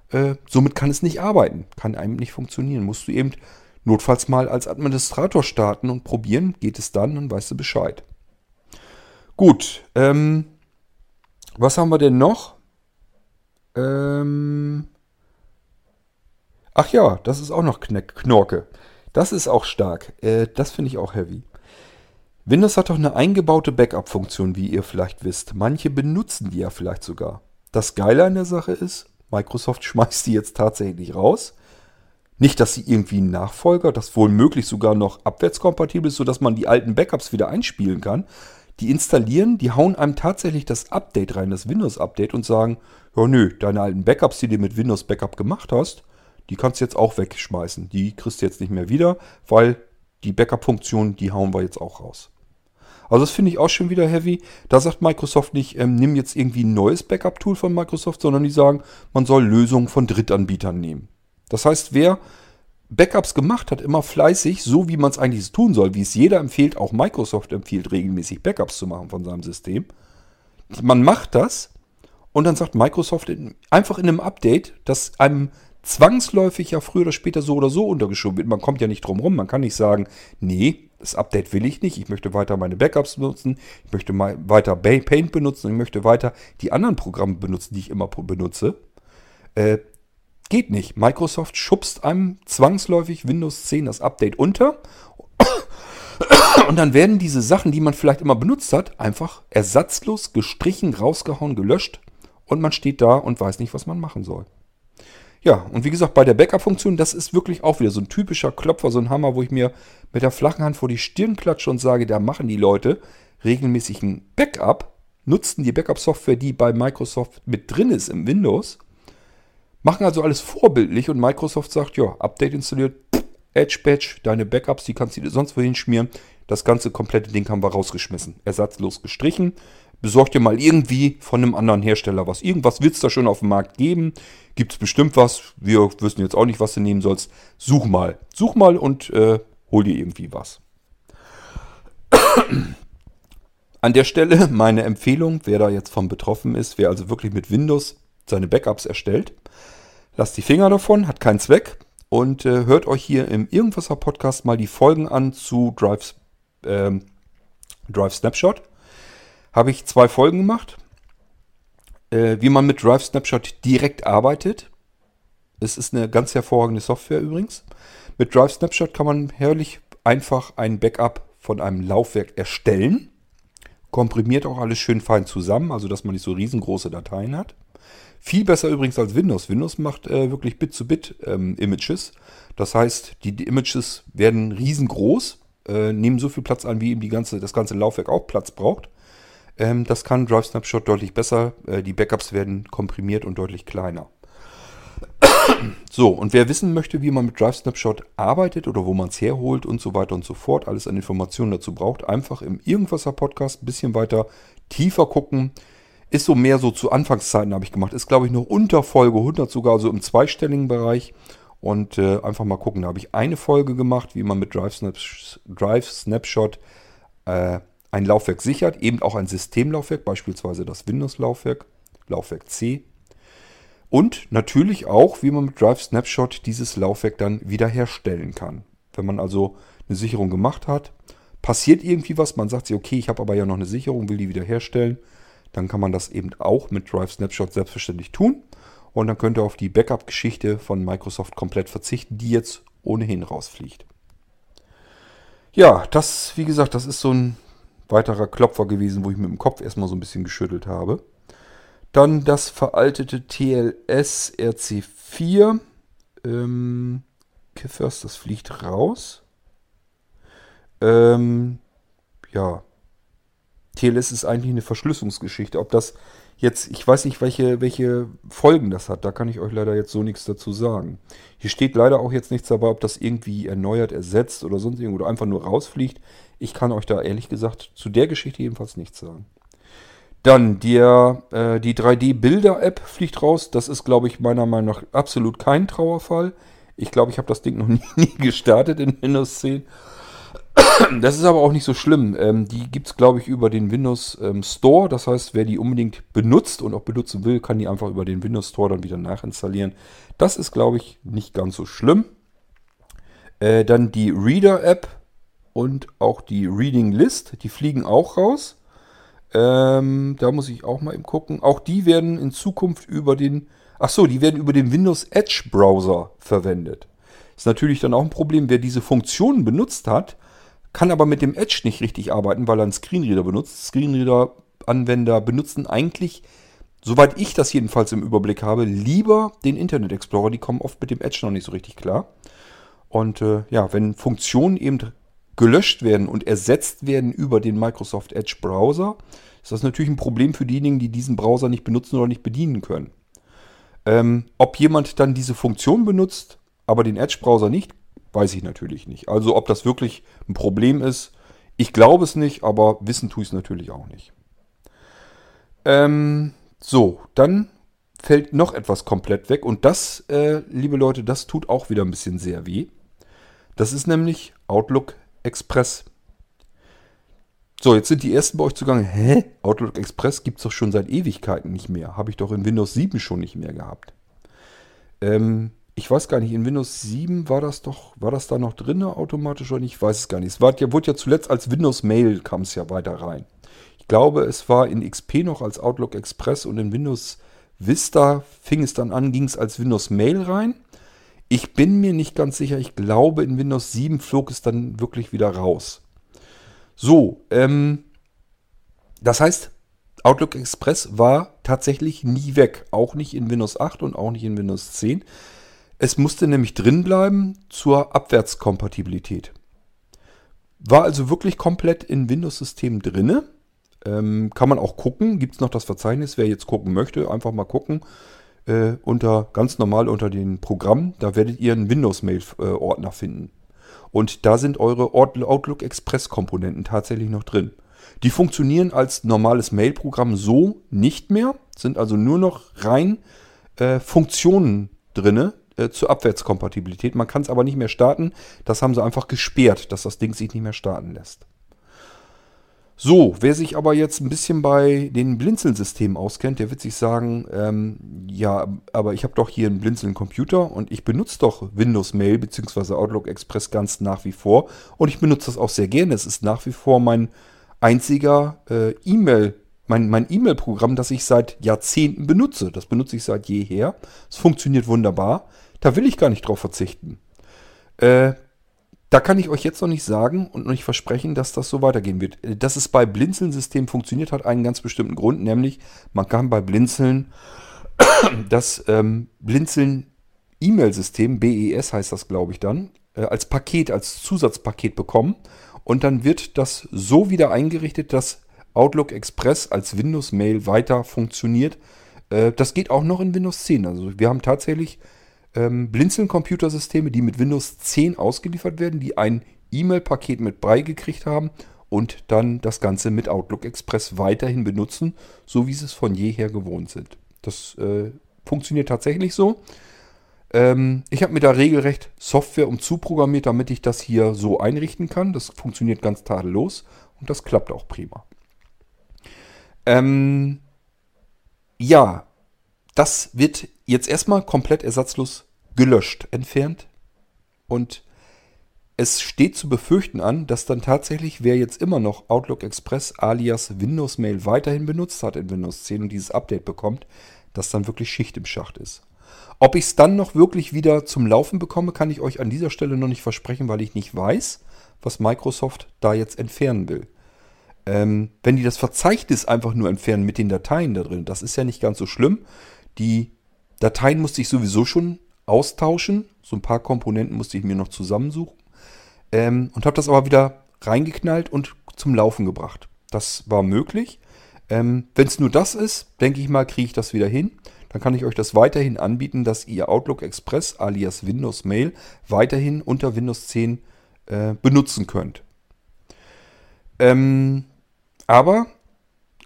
Äh, somit kann es nicht arbeiten, kann einem nicht funktionieren. Musst du eben notfalls mal als Administrator starten und probieren. Geht es dann, dann weißt du Bescheid. Gut, ähm, was haben wir denn noch? Ähm, ach ja, das ist auch noch Knorke. Das ist auch stark. Äh, das finde ich auch heavy. Windows hat doch eine eingebaute Backup-Funktion, wie ihr vielleicht wisst. Manche benutzen die ja vielleicht sogar. Das Geile an der Sache ist, Microsoft schmeißt die jetzt tatsächlich raus. Nicht, dass sie irgendwie einen Nachfolger, das wohl möglich sogar noch abwärtskompatibel ist, sodass man die alten Backups wieder einspielen kann. Die installieren, die hauen einem tatsächlich das Update rein, das Windows-Update und sagen, ja nö, deine alten Backups, die du mit Windows Backup gemacht hast, die kannst du jetzt auch wegschmeißen. Die kriegst du jetzt nicht mehr wieder, weil die Backup-Funktion, die hauen wir jetzt auch raus. Also das finde ich auch schon wieder heavy. Da sagt Microsoft nicht, ähm, nimm jetzt irgendwie ein neues Backup-Tool von Microsoft, sondern die sagen, man soll Lösungen von Drittanbietern nehmen. Das heißt, wer Backups gemacht hat, immer fleißig, so wie man es eigentlich tun soll, wie es jeder empfiehlt, auch Microsoft empfiehlt, regelmäßig Backups zu machen von seinem System. Man macht das und dann sagt Microsoft in, einfach in einem Update, dass einem zwangsläufig ja früher oder später so oder so untergeschoben wird. Man kommt ja nicht drum rum. Man kann nicht sagen, nee, das Update will ich nicht. Ich möchte weiter meine Backups benutzen. Ich möchte weiter Paint benutzen. Ich möchte weiter die anderen Programme benutzen, die ich immer benutze. Äh, geht nicht. Microsoft schubst einem zwangsläufig Windows 10 das Update unter. Und dann werden diese Sachen, die man vielleicht immer benutzt hat, einfach ersatzlos gestrichen, rausgehauen, gelöscht. Und man steht da und weiß nicht, was man machen soll. Ja, und wie gesagt, bei der Backup-Funktion, das ist wirklich auch wieder so ein typischer Klopfer, so ein Hammer, wo ich mir mit der flachen Hand vor die Stirn klatsche und sage, da machen die Leute regelmäßig ein Backup, nutzen die Backup-Software, die bei Microsoft mit drin ist im Windows, machen also alles vorbildlich und Microsoft sagt, ja, Update installiert, Edge Badge, deine Backups, die kannst du dir sonst wohin schmieren. Das ganze komplette Ding haben wir rausgeschmissen. Ersatzlos gestrichen. Besorgt dir mal irgendwie von einem anderen Hersteller was. Irgendwas wird es da schon auf dem Markt geben. Gibt es bestimmt was. Wir wissen jetzt auch nicht, was du nehmen sollst. Such mal. Such mal und äh, hol dir irgendwie was. An der Stelle meine Empfehlung, wer da jetzt von betroffen ist, wer also wirklich mit Windows seine Backups erstellt, lasst die Finger davon, hat keinen Zweck und äh, hört euch hier im Irgendwasser Podcast mal die Folgen an zu Drive, ähm, Drive Snapshot. Habe ich zwei Folgen gemacht, äh, wie man mit Drive Snapshot direkt arbeitet. Es ist eine ganz hervorragende Software übrigens. Mit Drive Snapshot kann man herrlich einfach ein Backup von einem Laufwerk erstellen. Komprimiert auch alles schön fein zusammen, also dass man nicht so riesengroße Dateien hat. Viel besser übrigens als Windows. Windows macht äh, wirklich Bit-zu-Bit ähm. Das heißt, die, die, Images werden riesengroß. äh, nehmen so viel Platz ein, wie eben die ganze, das ganze Laufwerk auch Platz braucht. Ähm, das kann Drive Snapshot deutlich besser. Äh, die Backups werden komprimiert und deutlich kleiner. so, und wer wissen möchte, wie man mit Drive Snapshot arbeitet oder wo man es herholt und so weiter und so fort, alles an Informationen dazu braucht, einfach im Irgendwasser Podcast ein bisschen weiter tiefer gucken. Ist so mehr so zu Anfangszeiten habe ich gemacht. Ist glaube ich noch unter Folge 100 sogar, so im zweistelligen Bereich. Und äh, einfach mal gucken. Da habe ich eine Folge gemacht, wie man mit Drive, Snaps Drive Snapshot äh, ein Laufwerk sichert. Eben auch ein Systemlaufwerk, beispielsweise das Windows-Laufwerk, Laufwerk C. Und natürlich auch, wie man mit Drive Snapshot dieses Laufwerk dann wiederherstellen kann. Wenn man also eine Sicherung gemacht hat, passiert irgendwie was, man sagt sich, okay, ich habe aber ja noch eine Sicherung, will die wiederherstellen, dann kann man das eben auch mit Drive Snapshot selbstverständlich tun. Und dann könnt ihr auf die Backup-Geschichte von Microsoft komplett verzichten, die jetzt ohnehin rausfliegt. Ja, das, wie gesagt, das ist so ein weiterer Klopfer gewesen, wo ich mit dem Kopf erstmal so ein bisschen geschüttelt habe. Dann das veraltete TLS RC4. Ähm, Kiffers, das fliegt raus. Ähm, ja. TLS ist eigentlich eine Verschlüsselungsgeschichte. Ob das jetzt, ich weiß nicht, welche, welche Folgen das hat. Da kann ich euch leider jetzt so nichts dazu sagen. Hier steht leider auch jetzt nichts dabei, ob das irgendwie erneuert, ersetzt oder sonst irgendwo oder einfach nur rausfliegt. Ich kann euch da ehrlich gesagt zu der Geschichte jedenfalls nichts sagen. Dann der, äh, die 3D-Bilder-App fliegt raus. Das ist, glaube ich, meiner Meinung nach absolut kein Trauerfall. Ich glaube, ich habe das Ding noch nie, nie gestartet in Windows 10. Das ist aber auch nicht so schlimm. Ähm, die gibt es, glaube ich, über den Windows ähm, Store. Das heißt, wer die unbedingt benutzt und auch benutzen will, kann die einfach über den Windows Store dann wieder nachinstallieren. Das ist, glaube ich, nicht ganz so schlimm. Äh, dann die Reader-App und auch die Reading List. Die fliegen auch raus. Ähm, da muss ich auch mal eben gucken. Auch die werden in Zukunft über den... Ach so, die werden über den Windows Edge Browser verwendet. Ist natürlich dann auch ein Problem, wer diese Funktionen benutzt hat, kann aber mit dem Edge nicht richtig arbeiten, weil er einen Screenreader benutzt. Screenreader-Anwender benutzen eigentlich, soweit ich das jedenfalls im Überblick habe, lieber den Internet Explorer. Die kommen oft mit dem Edge noch nicht so richtig klar. Und äh, ja, wenn Funktionen eben gelöscht werden und ersetzt werden über den Microsoft Edge Browser, ist das natürlich ein Problem für diejenigen, die diesen Browser nicht benutzen oder nicht bedienen können. Ähm, ob jemand dann diese Funktion benutzt, aber den Edge Browser nicht, Weiß ich natürlich nicht. Also ob das wirklich ein Problem ist, ich glaube es nicht, aber wissen tue ich es natürlich auch nicht. Ähm, so, dann fällt noch etwas komplett weg und das, äh, liebe Leute, das tut auch wieder ein bisschen sehr weh. Das ist nämlich Outlook Express. So, jetzt sind die ersten bei euch zugange. Hä? Outlook Express gibt es doch schon seit Ewigkeiten nicht mehr. Habe ich doch in Windows 7 schon nicht mehr gehabt. Ähm, ich weiß gar nicht, in Windows 7 war das doch, war das da noch drin automatisch oder nicht? Ich weiß es gar nicht. Es war, wurde ja zuletzt als Windows Mail kam es ja weiter rein. Ich glaube, es war in XP noch als Outlook Express und in Windows Vista fing es dann an, ging es als Windows Mail rein. Ich bin mir nicht ganz sicher. Ich glaube, in Windows 7 flog es dann wirklich wieder raus. So, ähm, das heißt, Outlook Express war tatsächlich nie weg. Auch nicht in Windows 8 und auch nicht in Windows 10. Es musste nämlich drin bleiben zur Abwärtskompatibilität. War also wirklich komplett in Windows-System drinne. Ähm, kann man auch gucken. Gibt es noch das Verzeichnis? Wer jetzt gucken möchte, einfach mal gucken. Äh, unter ganz normal unter den Programmen. Da werdet ihr einen Windows-Mail-Ordner finden. Und da sind eure Outlook Express-Komponenten tatsächlich noch drin. Die funktionieren als normales Mail-Programm so nicht mehr, sind also nur noch rein äh, Funktionen drinne, äh, zur Abwärtskompatibilität. Man kann es aber nicht mehr starten. Das haben sie einfach gesperrt, dass das Ding sich nicht mehr starten lässt. So, wer sich aber jetzt ein bisschen bei den Blinzeln-Systemen auskennt, der wird sich sagen, ähm, ja, aber ich habe doch hier einen Blinzeln-Computer und ich benutze doch Windows Mail bzw. Outlook Express ganz nach wie vor und ich benutze das auch sehr gerne. Es ist nach wie vor mein einziger äh, E-Mail, mein, mein E-Mail-Programm, das ich seit Jahrzehnten benutze. Das benutze ich seit jeher. Es funktioniert wunderbar. Da will ich gar nicht drauf verzichten. Äh, da kann ich euch jetzt noch nicht sagen und noch nicht versprechen, dass das so weitergehen wird. Äh, dass es bei Blinzeln-System funktioniert, hat einen ganz bestimmten Grund, nämlich man kann bei Blinzeln das ähm, Blinzeln E-Mail-System, BES heißt das, glaube ich dann, äh, als Paket, als Zusatzpaket bekommen. und dann wird das so wieder eingerichtet, dass Outlook Express als Windows-Mail weiter funktioniert. Äh, das geht auch noch in Windows 10. Also wir haben tatsächlich ähm, Blinzeln-Computersysteme, die mit Windows 10 ausgeliefert werden, die ein E-Mail-Paket mit beigekriegt haben und dann das Ganze mit Outlook Express weiterhin benutzen, so wie sie es von jeher gewohnt sind. Das äh, funktioniert tatsächlich so. Ähm, ich habe mir da regelrecht Software umzuprogrammiert, damit ich das hier so einrichten kann. Das funktioniert ganz tadellos und das klappt auch prima. Ähm, ja, das wird jetzt erstmal komplett ersatzlos gelöscht, entfernt. Und es steht zu befürchten an, dass dann tatsächlich, wer jetzt immer noch Outlook Express alias Windows Mail weiterhin benutzt hat in Windows 10 und dieses Update bekommt, dass dann wirklich Schicht im Schacht ist. Ob ich es dann noch wirklich wieder zum Laufen bekomme, kann ich euch an dieser Stelle noch nicht versprechen, weil ich nicht weiß, was Microsoft da jetzt entfernen will. Ähm, wenn die das Verzeichnis einfach nur entfernen mit den Dateien da drin, das ist ja nicht ganz so schlimm. Die Dateien musste ich sowieso schon austauschen. So ein paar Komponenten musste ich mir noch zusammensuchen. Ähm, und habe das aber wieder reingeknallt und zum Laufen gebracht. Das war möglich. Ähm, Wenn es nur das ist, denke ich mal, kriege ich das wieder hin. Dann kann ich euch das weiterhin anbieten, dass ihr Outlook Express alias Windows Mail weiterhin unter Windows 10 äh, benutzen könnt. Ähm, aber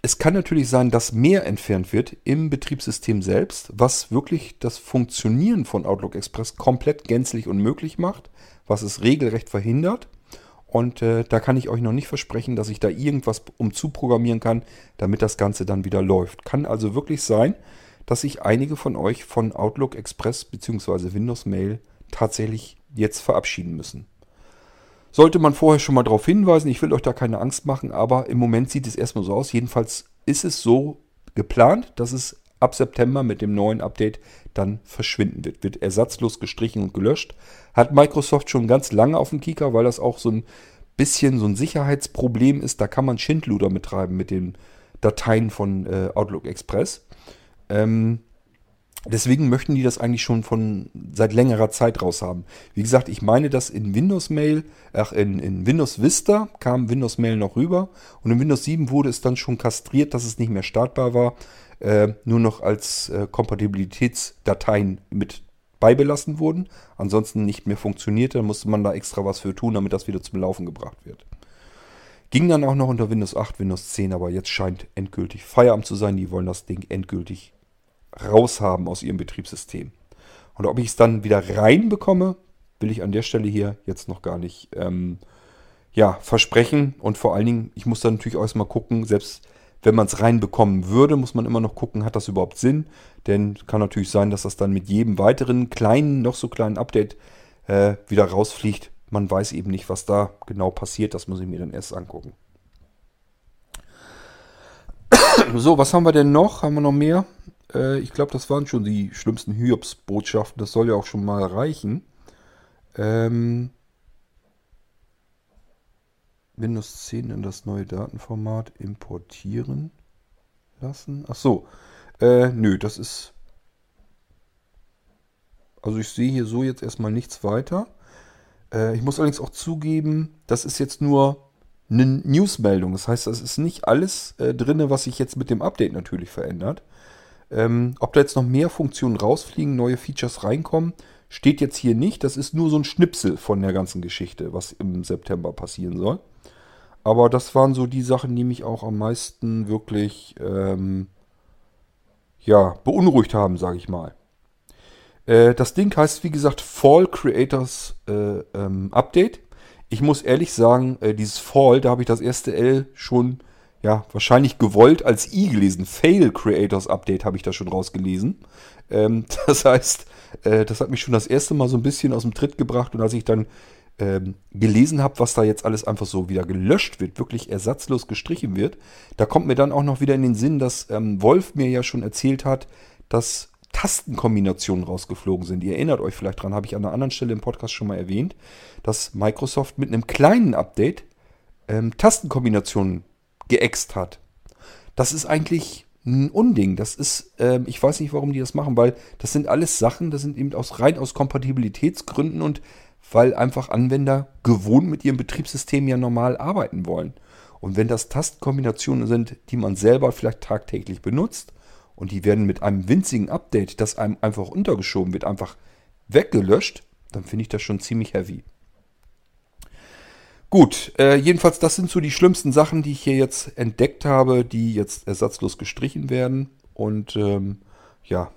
es kann natürlich sein, dass mehr entfernt wird im Betriebssystem selbst, was wirklich das Funktionieren von Outlook Express komplett gänzlich unmöglich macht, was es regelrecht verhindert. Und äh, da kann ich euch noch nicht versprechen, dass ich da irgendwas umzuprogrammieren kann, damit das Ganze dann wieder läuft. Kann also wirklich sein, dass sich einige von euch von Outlook Express bzw. Windows Mail tatsächlich jetzt verabschieden müssen. Sollte man vorher schon mal darauf hinweisen, ich will euch da keine Angst machen, aber im Moment sieht es erstmal so aus. Jedenfalls ist es so geplant, dass es ab September mit dem neuen Update dann verschwinden wird. Wird ersatzlos gestrichen und gelöscht. Hat Microsoft schon ganz lange auf dem Kieker, weil das auch so ein bisschen so ein Sicherheitsproblem ist. Da kann man Schindluder mittreiben mit den Dateien von äh, Outlook Express. Ähm, Deswegen möchten die das eigentlich schon von seit längerer Zeit raus haben. Wie gesagt, ich meine, dass in Windows Mail, ach, in, in Windows Vista kam Windows Mail noch rüber und in Windows 7 wurde es dann schon kastriert, dass es nicht mehr startbar war, äh, nur noch als äh, Kompatibilitätsdateien mit beibelassen wurden, ansonsten nicht mehr funktionierte, musste man da extra was für tun, damit das wieder zum Laufen gebracht wird. Ging dann auch noch unter Windows 8, Windows 10, aber jetzt scheint endgültig Feierabend zu sein. Die wollen das Ding endgültig raushaben aus ihrem Betriebssystem. Und ob ich es dann wieder reinbekomme, will ich an der Stelle hier jetzt noch gar nicht ähm, ja, versprechen. Und vor allen Dingen, ich muss dann natürlich auch erstmal gucken, selbst wenn man es reinbekommen würde, muss man immer noch gucken, hat das überhaupt Sinn? Denn kann natürlich sein, dass das dann mit jedem weiteren kleinen, noch so kleinen Update äh, wieder rausfliegt. Man weiß eben nicht, was da genau passiert. Das muss ich mir dann erst angucken. So, was haben wir denn noch? Haben wir noch mehr? Äh, ich glaube, das waren schon die schlimmsten Hiobs-Botschaften. Das soll ja auch schon mal reichen. Ähm, Windows 10 in das neue Datenformat importieren lassen. Ach so. Äh, nö, das ist... Also ich sehe hier so jetzt erstmal nichts weiter. Äh, ich muss allerdings auch zugeben, das ist jetzt nur eine Newsmeldung. Das heißt, das ist nicht alles äh, drin, was sich jetzt mit dem Update natürlich verändert. Ähm, ob da jetzt noch mehr Funktionen rausfliegen, neue Features reinkommen, steht jetzt hier nicht. Das ist nur so ein Schnipsel von der ganzen Geschichte, was im September passieren soll. Aber das waren so die Sachen, die mich auch am meisten wirklich ähm, ja, beunruhigt haben, sage ich mal. Äh, das Ding heißt, wie gesagt, Fall Creators äh, ähm, Update. Ich muss ehrlich sagen, äh, dieses Fall, da habe ich das erste L schon ja, wahrscheinlich gewollt als I gelesen. Fail Creators Update habe ich da schon rausgelesen. Ähm, das heißt, äh, das hat mich schon das erste Mal so ein bisschen aus dem Tritt gebracht. Und als ich dann ähm, gelesen habe, was da jetzt alles einfach so wieder gelöscht wird, wirklich ersatzlos gestrichen wird, da kommt mir dann auch noch wieder in den Sinn, dass ähm, Wolf mir ja schon erzählt hat, dass Tastenkombinationen rausgeflogen sind. Ihr erinnert euch vielleicht dran, habe ich an einer anderen Stelle im Podcast schon mal erwähnt, dass Microsoft mit einem kleinen Update ähm, Tastenkombinationen geäxt hat. Das ist eigentlich ein Unding. Das ist, äh, ich weiß nicht, warum die das machen, weil das sind alles Sachen, das sind eben aus, rein aus Kompatibilitätsgründen und weil einfach Anwender gewohnt mit ihrem Betriebssystem ja normal arbeiten wollen. Und wenn das Tastenkombinationen sind, die man selber vielleicht tagtäglich benutzt und die werden mit einem winzigen Update, das einem einfach untergeschoben wird, einfach weggelöscht, dann finde ich das schon ziemlich heavy. Gut, äh, jedenfalls das sind so die schlimmsten Sachen, die ich hier jetzt entdeckt habe, die jetzt ersatzlos gestrichen werden. Und ähm, ja,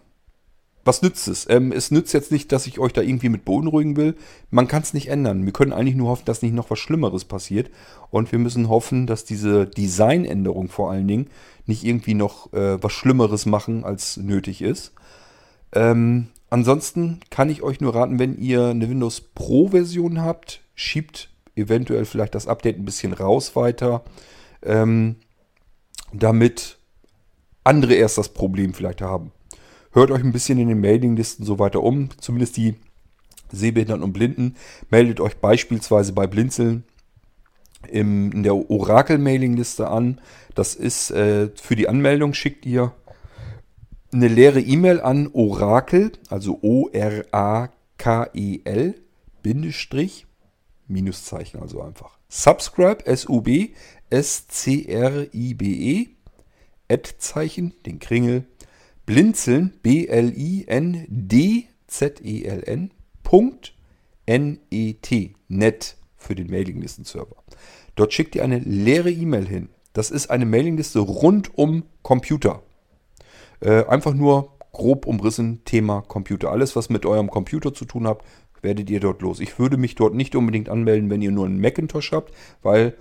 was nützt es? Ähm, es nützt jetzt nicht, dass ich euch da irgendwie mit beunruhigen will. Man kann es nicht ändern. Wir können eigentlich nur hoffen, dass nicht noch was Schlimmeres passiert. Und wir müssen hoffen, dass diese Designänderung vor allen Dingen nicht irgendwie noch äh, was Schlimmeres machen, als nötig ist. Ähm, ansonsten kann ich euch nur raten, wenn ihr eine Windows Pro Version habt, schiebt eventuell vielleicht das Update ein bisschen raus weiter, ähm, damit andere erst das Problem vielleicht haben. Hört euch ein bisschen in den Mailinglisten so weiter um, zumindest die Sehbehinderten und Blinden. Meldet euch beispielsweise bei Blinzeln im, in der Orakel-Mailingliste an. Das ist äh, für die Anmeldung schickt ihr eine leere E-Mail an Orakel, also O-R-A-K-E-L, Bindestrich, Minuszeichen also einfach. Subscribe, S-U-B, S-C-R-I-B-E, Ad-Zeichen, den Kringel, Blinzeln, B-L-I-N-D-Z-E-L-N, Punkt, N-E-T, net für den Mailinglisten-Server. Dort schickt ihr eine leere E-Mail hin. Das ist eine Mailingliste rund um Computer. Äh, einfach nur grob umrissen Thema Computer. Alles, was mit eurem Computer zu tun hat, werdet ihr dort los. Ich würde mich dort nicht unbedingt anmelden, wenn ihr nur einen Macintosh habt, weil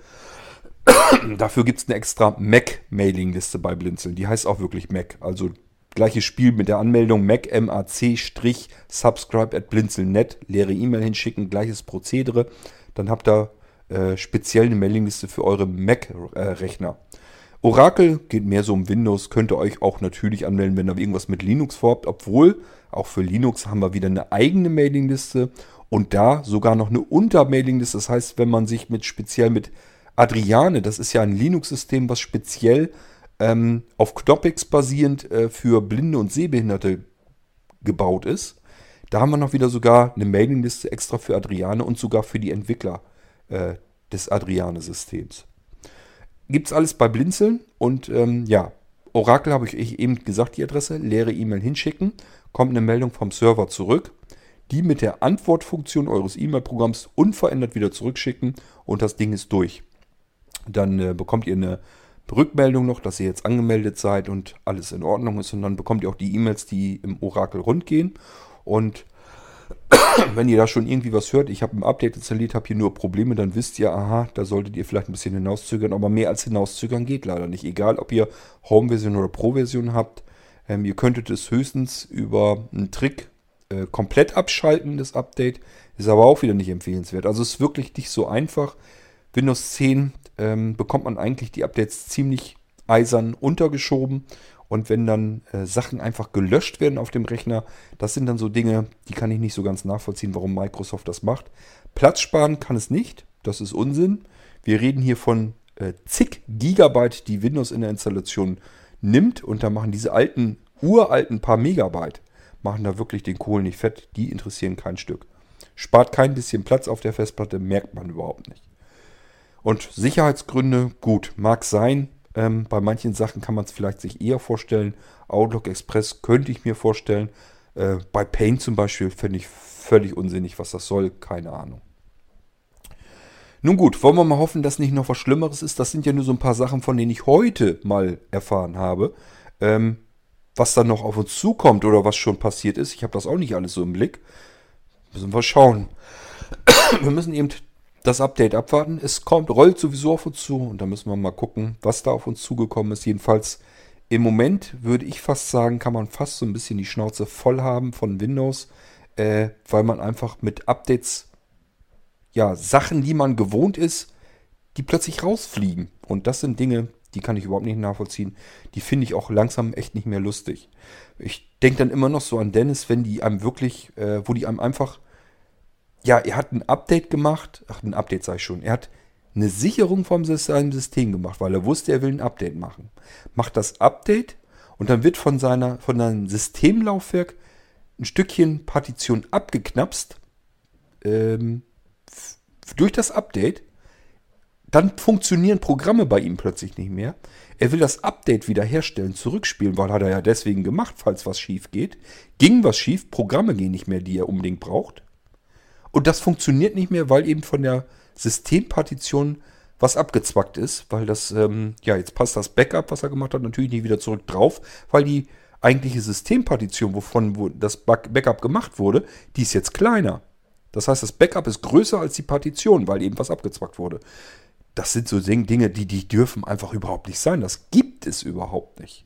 dafür gibt es eine extra Mac-Mailing-Liste bei Blinzeln. Die heißt auch wirklich Mac. Also gleiches Spiel mit der Anmeldung Mac MAC-subscribe at blinzeln.net. Leere E-Mail hinschicken, gleiches Prozedere. Dann habt ihr äh, speziell eine Mailingliste für eure Mac-Rechner. Oracle geht mehr so um Windows, könnt ihr euch auch natürlich anmelden, wenn ihr irgendwas mit Linux vorhabt, obwohl auch für Linux haben wir wieder eine eigene Mailingliste und da sogar noch eine Untermailingliste. Das heißt, wenn man sich mit speziell mit Adriane, das ist ja ein Linux-System, was speziell ähm, auf Knoppix basierend äh, für Blinde und Sehbehinderte gebaut ist. Da haben wir noch wieder sogar eine Mailingliste extra für Adriane und sogar für die Entwickler äh, des Adriane-Systems. Gibt es alles bei Blinzeln und ähm, ja, Orakel habe ich eben gesagt, die Adresse, leere E-Mail hinschicken, kommt eine Meldung vom Server zurück, die mit der Antwortfunktion eures E-Mail-Programms unverändert wieder zurückschicken und das Ding ist durch. Dann äh, bekommt ihr eine Rückmeldung noch, dass ihr jetzt angemeldet seid und alles in Ordnung ist und dann bekommt ihr auch die E-Mails, die im Orakel rundgehen und wenn ihr da schon irgendwie was hört, ich habe ein Update installiert, habe hier nur Probleme, dann wisst ihr, aha, da solltet ihr vielleicht ein bisschen hinauszögern, aber mehr als hinauszögern geht leider nicht. Egal, ob ihr Home-Version oder Pro-Version habt, ähm, ihr könntet es höchstens über einen Trick äh, komplett abschalten, das Update. Ist aber auch wieder nicht empfehlenswert. Also es ist wirklich nicht so einfach. Windows 10 ähm, bekommt man eigentlich die Updates ziemlich eisern untergeschoben und wenn dann äh, Sachen einfach gelöscht werden auf dem Rechner, das sind dann so Dinge, die kann ich nicht so ganz nachvollziehen, warum Microsoft das macht. Platz sparen kann es nicht, das ist Unsinn. Wir reden hier von äh, zig Gigabyte, die Windows in der Installation nimmt und da machen diese alten, uralten paar Megabyte, machen da wirklich den Kohl nicht fett, die interessieren kein Stück. Spart kein bisschen Platz auf der Festplatte, merkt man überhaupt nicht. Und Sicherheitsgründe, gut, mag sein, ähm, bei manchen Sachen kann man es vielleicht sich eher vorstellen. Outlook Express könnte ich mir vorstellen. Äh, bei Paint zum Beispiel finde ich völlig unsinnig, was das soll. Keine Ahnung. Nun gut, wollen wir mal hoffen, dass nicht noch was Schlimmeres ist. Das sind ja nur so ein paar Sachen, von denen ich heute mal erfahren habe. Ähm, was dann noch auf uns zukommt oder was schon passiert ist. Ich habe das auch nicht alles so im Blick. Müssen wir schauen. Wir müssen eben das Update abwarten. Es kommt, rollt sowieso auf uns zu und da müssen wir mal gucken, was da auf uns zugekommen ist. Jedenfalls im Moment würde ich fast sagen, kann man fast so ein bisschen die Schnauze voll haben von Windows, äh, weil man einfach mit Updates, ja, Sachen, die man gewohnt ist, die plötzlich rausfliegen. Und das sind Dinge, die kann ich überhaupt nicht nachvollziehen. Die finde ich auch langsam echt nicht mehr lustig. Ich denke dann immer noch so an Dennis, wenn die einem wirklich, äh, wo die einem einfach ja, er hat ein Update gemacht. Ach, ein Update ich schon. Er hat eine Sicherung vom seinem System gemacht, weil er wusste, er will ein Update machen. Macht das Update und dann wird von, seiner, von seinem Systemlaufwerk ein Stückchen Partition abgeknapst. ähm, durch das Update, dann funktionieren Programme bei ihm plötzlich nicht mehr. Er will das Update wiederherstellen, zurückspielen, weil hat er ja deswegen gemacht, falls was schief geht. Ging was schief, Programme gehen nicht mehr, die er unbedingt braucht. Und das funktioniert nicht mehr, weil eben von der Systempartition was abgezwackt ist, weil das, ähm, ja, jetzt passt das Backup, was er gemacht hat, natürlich nicht wieder zurück drauf, weil die eigentliche Systempartition, wovon wo das Backup gemacht wurde, die ist jetzt kleiner. Das heißt, das Backup ist größer als die Partition, weil eben was abgezwackt wurde. Das sind so Dinge, die, die dürfen einfach überhaupt nicht sein. Das gibt es überhaupt nicht.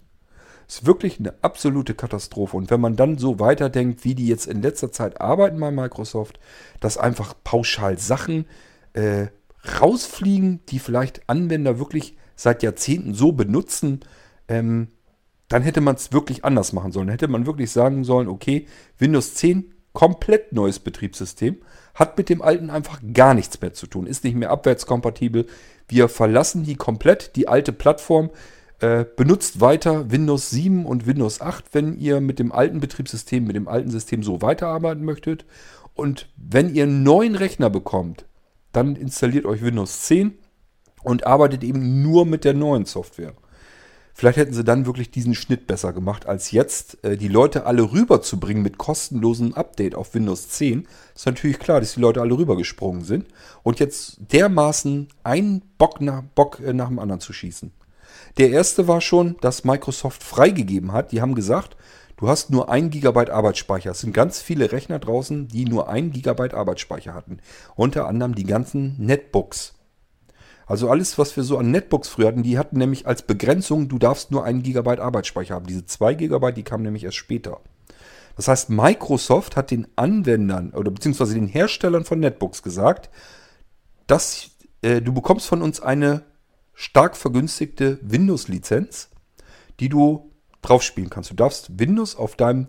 Ist wirklich eine absolute Katastrophe. Und wenn man dann so weiterdenkt, wie die jetzt in letzter Zeit arbeiten bei Microsoft, dass einfach pauschal Sachen äh, rausfliegen, die vielleicht Anwender wirklich seit Jahrzehnten so benutzen, ähm, dann hätte man es wirklich anders machen sollen. Dann hätte man wirklich sagen sollen, okay, Windows 10, komplett neues Betriebssystem, hat mit dem alten einfach gar nichts mehr zu tun, ist nicht mehr abwärtskompatibel. Wir verlassen die komplett, die alte Plattform, äh, benutzt weiter Windows 7 und Windows 8, wenn ihr mit dem alten Betriebssystem, mit dem alten System so weiterarbeiten möchtet. Und wenn ihr einen neuen Rechner bekommt, dann installiert euch Windows 10 und arbeitet eben nur mit der neuen Software. Vielleicht hätten sie dann wirklich diesen Schnitt besser gemacht, als jetzt äh, die Leute alle rüberzubringen mit kostenlosem Update auf Windows 10. Ist natürlich klar, dass die Leute alle rübergesprungen sind und jetzt dermaßen einen Bock nach, Bock, äh, nach dem anderen zu schießen. Der erste war schon, dass Microsoft freigegeben hat. Die haben gesagt, du hast nur 1 GB Arbeitsspeicher. Es sind ganz viele Rechner draußen, die nur 1 GB Arbeitsspeicher hatten. Unter anderem die ganzen Netbooks. Also alles, was wir so an Netbooks früher hatten, die hatten nämlich als Begrenzung, du darfst nur 1 GB Arbeitsspeicher haben. Diese 2 GB, die kamen nämlich erst später. Das heißt, Microsoft hat den Anwendern oder beziehungsweise den Herstellern von Netbooks gesagt, dass äh, du bekommst von uns eine stark vergünstigte Windows-Lizenz, die du drauf spielen kannst. Du darfst Windows auf deinem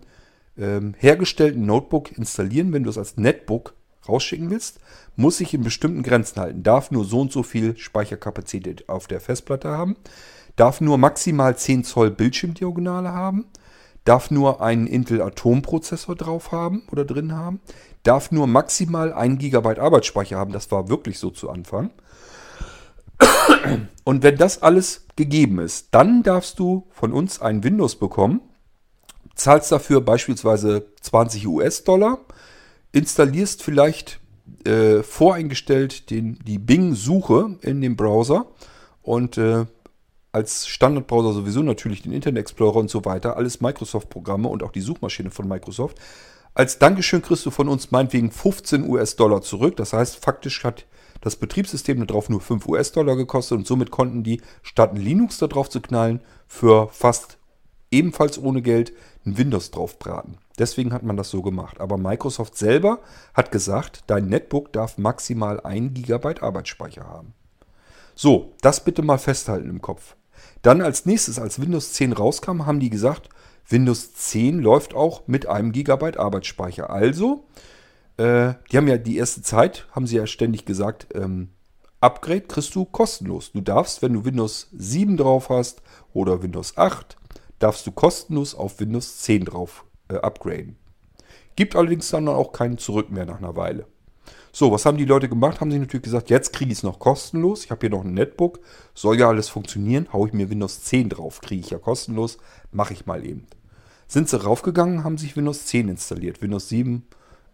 ähm, hergestellten Notebook installieren, wenn du es als Netbook rausschicken willst, muss sich in bestimmten Grenzen halten. Darf nur so und so viel Speicherkapazität auf der Festplatte haben, darf nur maximal 10 Zoll Bildschirmdiagonale haben, darf nur einen Intel Atom-Prozessor drauf haben oder drin haben, darf nur maximal 1 GB Arbeitsspeicher haben. Das war wirklich so zu Anfang. Und wenn das alles gegeben ist, dann darfst du von uns ein Windows bekommen, zahlst dafür beispielsweise 20 US-Dollar, installierst vielleicht äh, voreingestellt den, die Bing-Suche in dem Browser und äh, als Standardbrowser sowieso natürlich den Internet Explorer und so weiter, alles Microsoft-Programme und auch die Suchmaschine von Microsoft. Als Dankeschön kriegst du von uns meinetwegen 15 US-Dollar zurück. Das heißt, faktisch hat das Betriebssystem darauf nur 5 US-Dollar gekostet und somit konnten die, statt ein Linux da drauf zu knallen, für fast ebenfalls ohne Geld ein Windows drauf braten. Deswegen hat man das so gemacht. Aber Microsoft selber hat gesagt, dein Netbook darf maximal 1 GB Arbeitsspeicher haben. So, das bitte mal festhalten im Kopf. Dann als nächstes, als Windows 10 rauskam, haben die gesagt, Windows 10 läuft auch mit einem GB Arbeitsspeicher. Also äh, die haben ja die erste Zeit, haben sie ja ständig gesagt, ähm, Upgrade kriegst du kostenlos. Du darfst, wenn du Windows 7 drauf hast oder Windows 8, darfst du kostenlos auf Windows 10 drauf äh, upgraden. Gibt allerdings dann auch keinen Zurück mehr nach einer Weile. So, was haben die Leute gemacht? Haben sie natürlich gesagt, jetzt kriege ich es noch kostenlos. Ich habe hier noch ein Netbook. Soll ja alles funktionieren. Haue ich mir Windows 10 drauf. Kriege ich ja kostenlos. Mache ich mal eben. Sind sie raufgegangen, haben sich Windows 10 installiert. Windows 7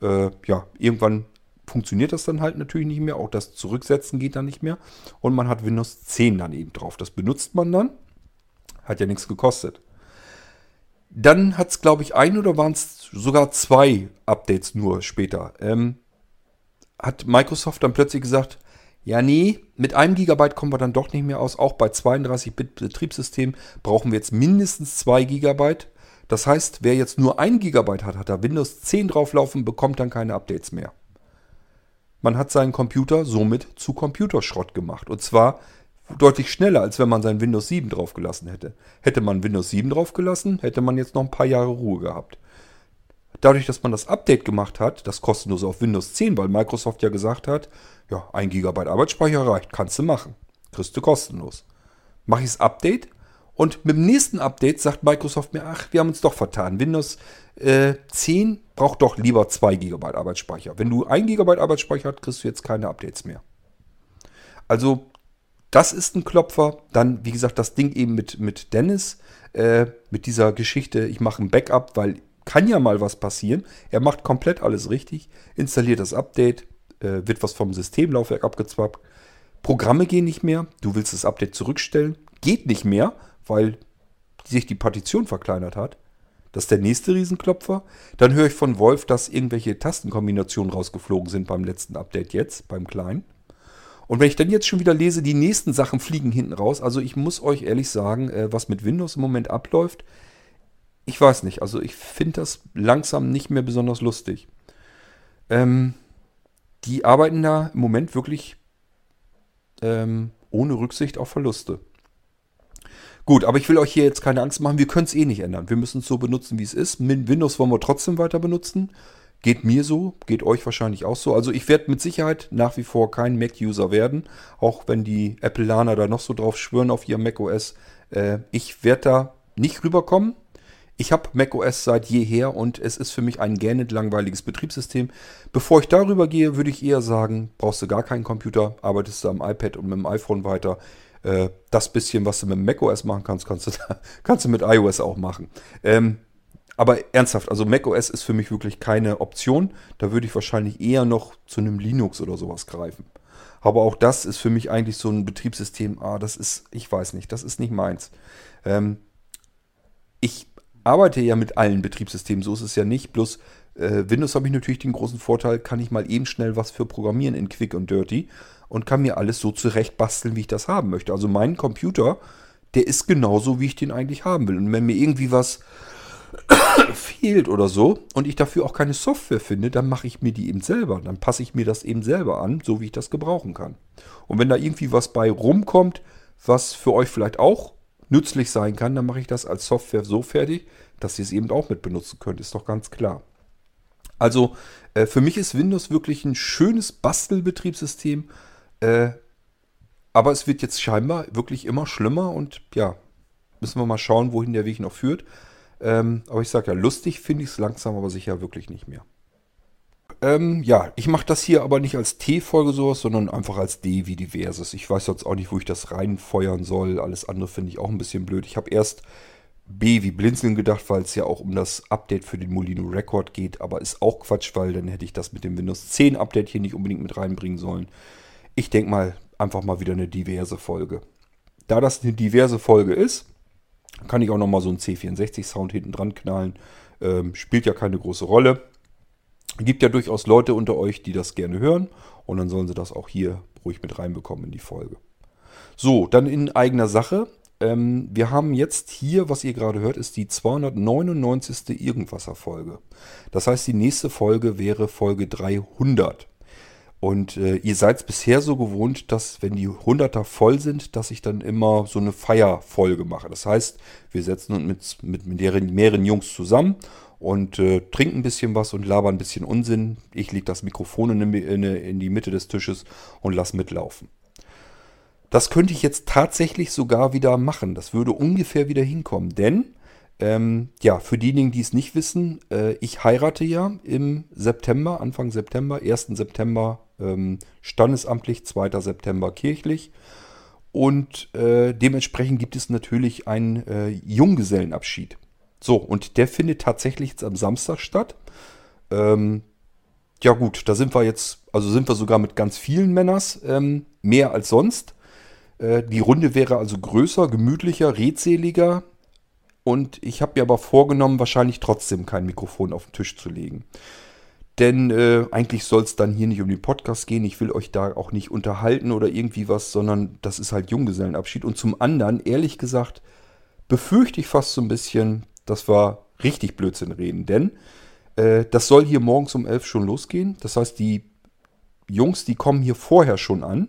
äh, ja, irgendwann funktioniert das dann halt natürlich nicht mehr. Auch das Zurücksetzen geht dann nicht mehr. Und man hat Windows 10 dann eben drauf. Das benutzt man dann. Hat ja nichts gekostet. Dann hat es, glaube ich, ein oder waren es sogar zwei Updates nur später. Ähm, hat Microsoft dann plötzlich gesagt, ja, nee, mit einem Gigabyte kommen wir dann doch nicht mehr aus. Auch bei 32-Bit-Betriebssystemen brauchen wir jetzt mindestens 2 Gigabyte. Das heißt, wer jetzt nur 1 GB hat, hat da Windows 10 drauflaufen, bekommt dann keine Updates mehr. Man hat seinen Computer somit zu Computerschrott gemacht. Und zwar deutlich schneller, als wenn man sein Windows 7 draufgelassen hätte. Hätte man Windows 7 draufgelassen, hätte man jetzt noch ein paar Jahre Ruhe gehabt. Dadurch, dass man das Update gemacht hat, das kostenlos auf Windows 10, weil Microsoft ja gesagt hat, ja, 1 GB Arbeitsspeicher reicht, kannst du machen. Kriegst du kostenlos. Mache ich das Update Und mit dem nächsten Update sagt Microsoft mir, ach, wir haben uns doch vertan. Windows äh, 10 braucht doch lieber 2 GB Arbeitsspeicher. Wenn du 1 GB Arbeitsspeicher hast, kriegst du jetzt keine Updates mehr. Also, das ist ein Klopfer. Dann, wie gesagt, das Ding eben mit, mit Dennis, äh, mit dieser Geschichte, ich mache ein Backup, weil kann ja mal was passieren. Er macht komplett alles richtig, installiert das Update, äh, wird was vom Systemlaufwerk abgezwappt. Programme gehen nicht mehr. Du willst das Update zurückstellen. Geht nicht mehr, weil sich die Partition verkleinert hat. Das ist der nächste Riesenklopfer. Dann höre ich von Wolf, dass irgendwelche Tastenkombinationen rausgeflogen sind beim letzten Update jetzt, beim kleinen. Und wenn ich dann jetzt schon wieder lese, die nächsten Sachen fliegen hinten raus. Also ich muss euch ehrlich sagen, äh, was mit Windows im Moment abläuft, ich weiß nicht. Also ich finde das langsam nicht mehr besonders lustig. Ähm, die arbeiten da im Moment wirklich ähm, ohne Rücksicht auf Verluste. Gut, aber ich will euch hier jetzt keine Angst machen. Wir können es eh nicht ändern. Wir müssen es so benutzen, wie es ist. Mit Windows wollen wir trotzdem weiter benutzen. Geht mir so, geht euch wahrscheinlich auch so. Also ich werde mit Sicherheit nach wie vor kein Mac-User werden, auch wenn die Apple-Laner da noch so drauf schwören auf ihr macOS. Äh, ich werde da nicht rüberkommen. Ich habe macOS seit jeher und es ist für mich ein gähnend langweiliges Betriebssystem. Bevor ich darüber gehe, würde ich eher sagen, brauchst du gar keinen Computer, arbeitest du am iPad und mit dem iPhone weiter. Äh, das bisschen, was du mit macOS machen kannst, kannst du, kannst du mit iOS auch machen. Ähm, aber ernsthaft, also macOS ist für mich wirklich keine Option. Da würde ich wahrscheinlich eher noch zu einem Linux oder sowas greifen. Aber auch das ist für mich eigentlich so ein Betriebssystem, ah, das ist, ich weiß nicht, das ist nicht meins. Ähm, ich arbeite ja mit allen Betriebssystemen, so ist es ja nicht. Bloß äh, Windows habe ich natürlich den großen Vorteil, kann ich mal eben schnell was für programmieren in Quick und Dirty und kann mir alles so zurecht basteln, wie ich das haben möchte. Also mein Computer, der ist genauso, wie ich den eigentlich haben will. Und wenn mir irgendwie was fehlt oder so und ich dafür auch keine Software finde, dann mache ich mir die eben selber. Dann passe ich mir das eben selber an, so wie ich das gebrauchen kann. Und wenn da irgendwie was bei rumkommt, was für euch vielleicht auch nützlich sein kann, dann mache ich das als Software so fertig, dass ihr es eben auch mit benutzen könnt. Ist doch ganz klar. Also äh, für mich ist Windows wirklich ein schönes Bastelbetriebssystem. Äh, aber es wird jetzt scheinbar wirklich immer schlimmer und ja, müssen wir mal schauen, wohin der Weg noch führt. Ähm, aber ich sage ja, lustig finde ich es langsam, aber sicher wirklich nicht mehr. Ähm, ja, ich mache das hier aber nicht als T-Folge sowas, sondern einfach als D wie diverses. Ich weiß jetzt auch nicht, wo ich das reinfeuern soll. Alles andere finde ich auch ein bisschen blöd. Ich habe erst B wie Blinzeln gedacht, weil es ja auch um das Update für den Molino Record geht. Aber ist auch Quatsch, weil dann hätte ich das mit dem Windows 10 Update hier nicht unbedingt mit reinbringen sollen. Ich denke mal, einfach mal wieder eine diverse Folge. Da das eine diverse Folge ist, kann ich auch nochmal so einen C64-Sound hinten dran knallen. Ähm, spielt ja keine große Rolle. Gibt ja durchaus Leute unter euch, die das gerne hören und dann sollen sie das auch hier ruhig mit reinbekommen in die Folge. So, dann in eigener Sache. Ähm, wir haben jetzt hier, was ihr gerade hört, ist die 299. Irgendwasser-Folge. Das heißt, die nächste Folge wäre Folge 300. Und äh, ihr seid bisher so gewohnt, dass wenn die 100er voll sind, dass ich dann immer so eine Feierfolge mache. Das heißt, wir setzen uns mit, mit, mit mehreren Jungs zusammen und äh, trinken ein bisschen was und labern ein bisschen Unsinn. Ich lege das Mikrofon in, in, in, die Mitte des Tisches und lasse mitlaufen. Das könnte ich jetzt tatsächlich sogar wieder machen. Das würde ungefähr wieder hinkommen. Denn, ähm, ja, für diejenigen, die es nicht wissen, äh, ich heirate ja im September, Anfang September, 1. September ähm, standesamtlich, 2. September kirchlich. Und äh, dementsprechend gibt es natürlich einen äh, Junggesellenabschied. So, und der findet tatsächlich jetzt am Samstag statt. Ähm, ja gut, da sind wir jetzt, also sind wir sogar mit ganz vielen Männers, ähm, mehr als sonst. Äh, die Runde wäre also größer, gemütlicher, redseliger. Und ich habe mir aber vorgenommen, wahrscheinlich trotzdem kein Mikrofon auf den Tisch zu legen. Denn äh, eigentlich soll es dann hier nicht um den Podcast gehen. Ich will euch da auch nicht unterhalten oder irgendwie was, sondern das ist halt Junggesellenabschied. Und zum anderen, ehrlich gesagt, befürchte ich fast so ein bisschen, dass wir richtig Blödsinn reden. Denn äh, das soll hier morgens um 11 schon losgehen. Das heißt, die Jungs, die kommen hier vorher schon an.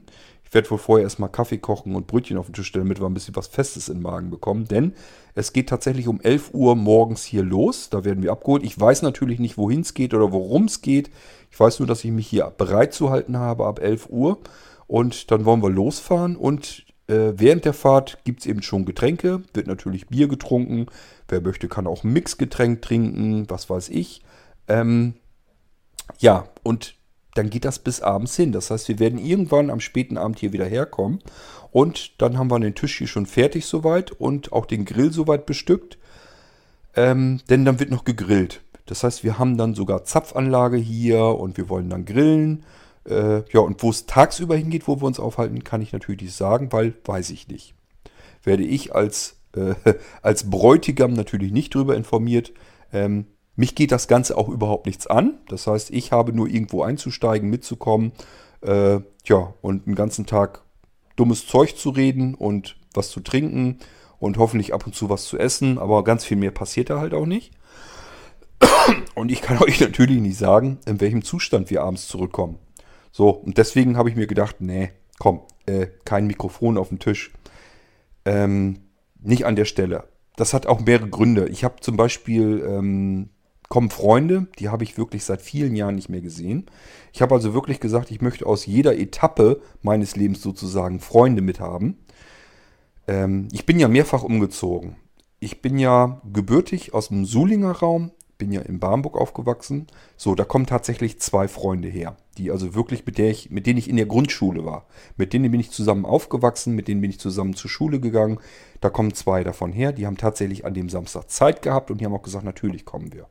Ich werde wohl vorher erstmal Kaffee kochen und Brötchen auf den Tisch stellen, damit wir ein bisschen was Festes in den Magen bekommen. Denn es geht tatsächlich um 11 Uhr morgens hier los. Da werden wir abgeholt. Ich weiß natürlich nicht, wohin es geht oder worum es geht. Ich weiß nur, dass ich mich hier bereit zu halten habe ab 11 Uhr. Und dann wollen wir losfahren und äh, während der Fahrt gibt es eben schon Getränke, wird natürlich Bier getrunken. Wer möchte, kann auch Mixgetränk trinken, was weiß ich. Ähm, ja, und dann geht das bis abends hin. Das heißt, wir werden irgendwann am späten Abend hier wieder herkommen. Und dann haben wir den Tisch hier schon fertig soweit und auch den Grill soweit bestückt. Ähm, denn dann wird noch gegrillt. Das heißt, wir haben dann sogar Zapfanlage hier und wir wollen dann grillen. Äh, ja, und wo es tagsüber hingeht, wo wir uns aufhalten, kann ich natürlich nicht sagen, weil weiß ich nicht. Werde ich als, äh, als Bräutigam natürlich nicht darüber informiert. Ähm, mich geht das Ganze auch überhaupt nichts an. Das heißt, ich habe nur irgendwo einzusteigen, mitzukommen. Äh, ja, und einen ganzen Tag dummes Zeug zu reden und was zu trinken und hoffentlich ab und zu was zu essen. Aber ganz viel mehr passiert da halt auch nicht. Und ich kann euch natürlich nicht sagen, in welchem Zustand wir abends zurückkommen. So, und deswegen habe ich mir gedacht, nee, komm, äh, kein Mikrofon auf dem Tisch. Ähm, nicht an der Stelle. Das hat auch mehrere Gründe. Ich habe zum Beispiel, ähm, kommen Freunde, die habe ich wirklich seit vielen Jahren nicht mehr gesehen. Ich habe also wirklich gesagt, ich möchte aus jeder Etappe meines Lebens sozusagen Freunde mithaben. Ähm, ich bin ja mehrfach umgezogen. Ich bin ja gebürtig aus dem Sulinger Raum bin ja in Barmbek aufgewachsen. So, da kommen tatsächlich zwei Freunde her, die also wirklich mit, der ich, mit denen ich in der Grundschule war. Mit denen bin ich zusammen aufgewachsen, mit denen bin ich zusammen zur Schule gegangen. Da kommen zwei davon her, die haben tatsächlich an dem Samstag Zeit gehabt und die haben auch gesagt, natürlich kommen wir.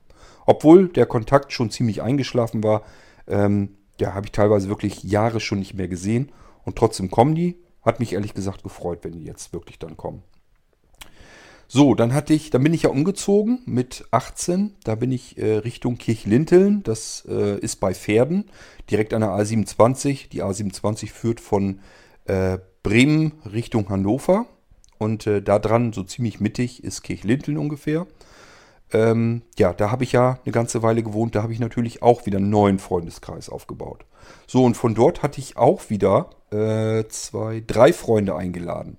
Obwohl der Kontakt schon ziemlich eingeschlafen war, ähm, ja, habe ich teilweise wirklich Jahre schon nicht mehr gesehen und trotzdem kommen die. Hat mich ehrlich gesagt gefreut, wenn die jetzt wirklich dann kommen. So, dann hatte ich, dann bin ich ja umgezogen mit 18. Da bin ich äh, Richtung Kirchlinteln. Das äh, ist bei Pferden, direkt an der A27. Die A27 führt von äh, Bremen Richtung Hannover. Und äh, da dran, so ziemlich mittig, ist Kirchlinteln ungefähr. Ähm, ja, da habe ich ja eine ganze Weile gewohnt. Da habe ich natürlich auch wieder einen neuen Freundeskreis aufgebaut. So, und von dort hatte ich auch wieder äh, zwei, drei Freunde eingeladen.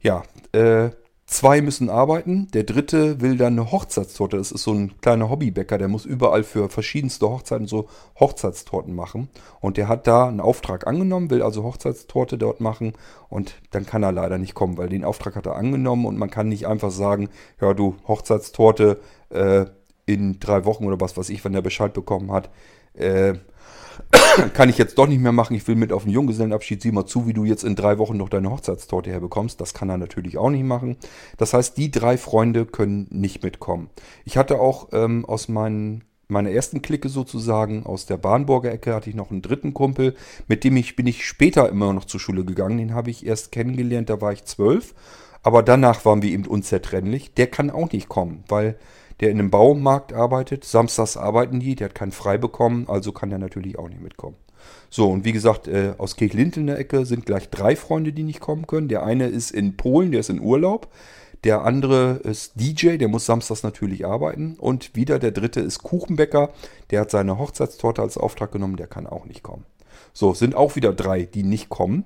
Ja, äh, Zwei müssen arbeiten, der dritte will dann eine Hochzeitstorte. Das ist so ein kleiner Hobbybäcker, der muss überall für verschiedenste Hochzeiten so Hochzeitstorten machen. Und der hat da einen Auftrag angenommen, will also Hochzeitstorte dort machen und dann kann er leider nicht kommen, weil den Auftrag hat er angenommen und man kann nicht einfach sagen, ja du Hochzeitstorte äh, in drei Wochen oder was weiß ich, wenn der Bescheid bekommen hat. Äh, kann ich jetzt doch nicht mehr machen. Ich will mit auf den Junggesellenabschied. Sieh mal zu, wie du jetzt in drei Wochen noch deine Hochzeitstorte herbekommst. Das kann er natürlich auch nicht machen. Das heißt, die drei Freunde können nicht mitkommen. Ich hatte auch ähm, aus meinen meiner ersten Clique sozusagen aus der Bahnburger Ecke hatte ich noch einen dritten Kumpel, mit dem ich bin ich später immer noch zur Schule gegangen. Den habe ich erst kennengelernt, da war ich zwölf. Aber danach waren wir eben unzertrennlich. Der kann auch nicht kommen, weil der in einem Baumarkt arbeitet. Samstags arbeiten die, der hat keinen frei bekommen, also kann er natürlich auch nicht mitkommen. So, und wie gesagt, äh, aus Kirchlind in der Ecke sind gleich drei Freunde, die nicht kommen können. Der eine ist in Polen, der ist in Urlaub. Der andere ist DJ, der muss samstags natürlich arbeiten. Und wieder der dritte ist Kuchenbäcker, der hat seine Hochzeitstorte als Auftrag genommen, der kann auch nicht kommen. So, sind auch wieder drei, die nicht kommen.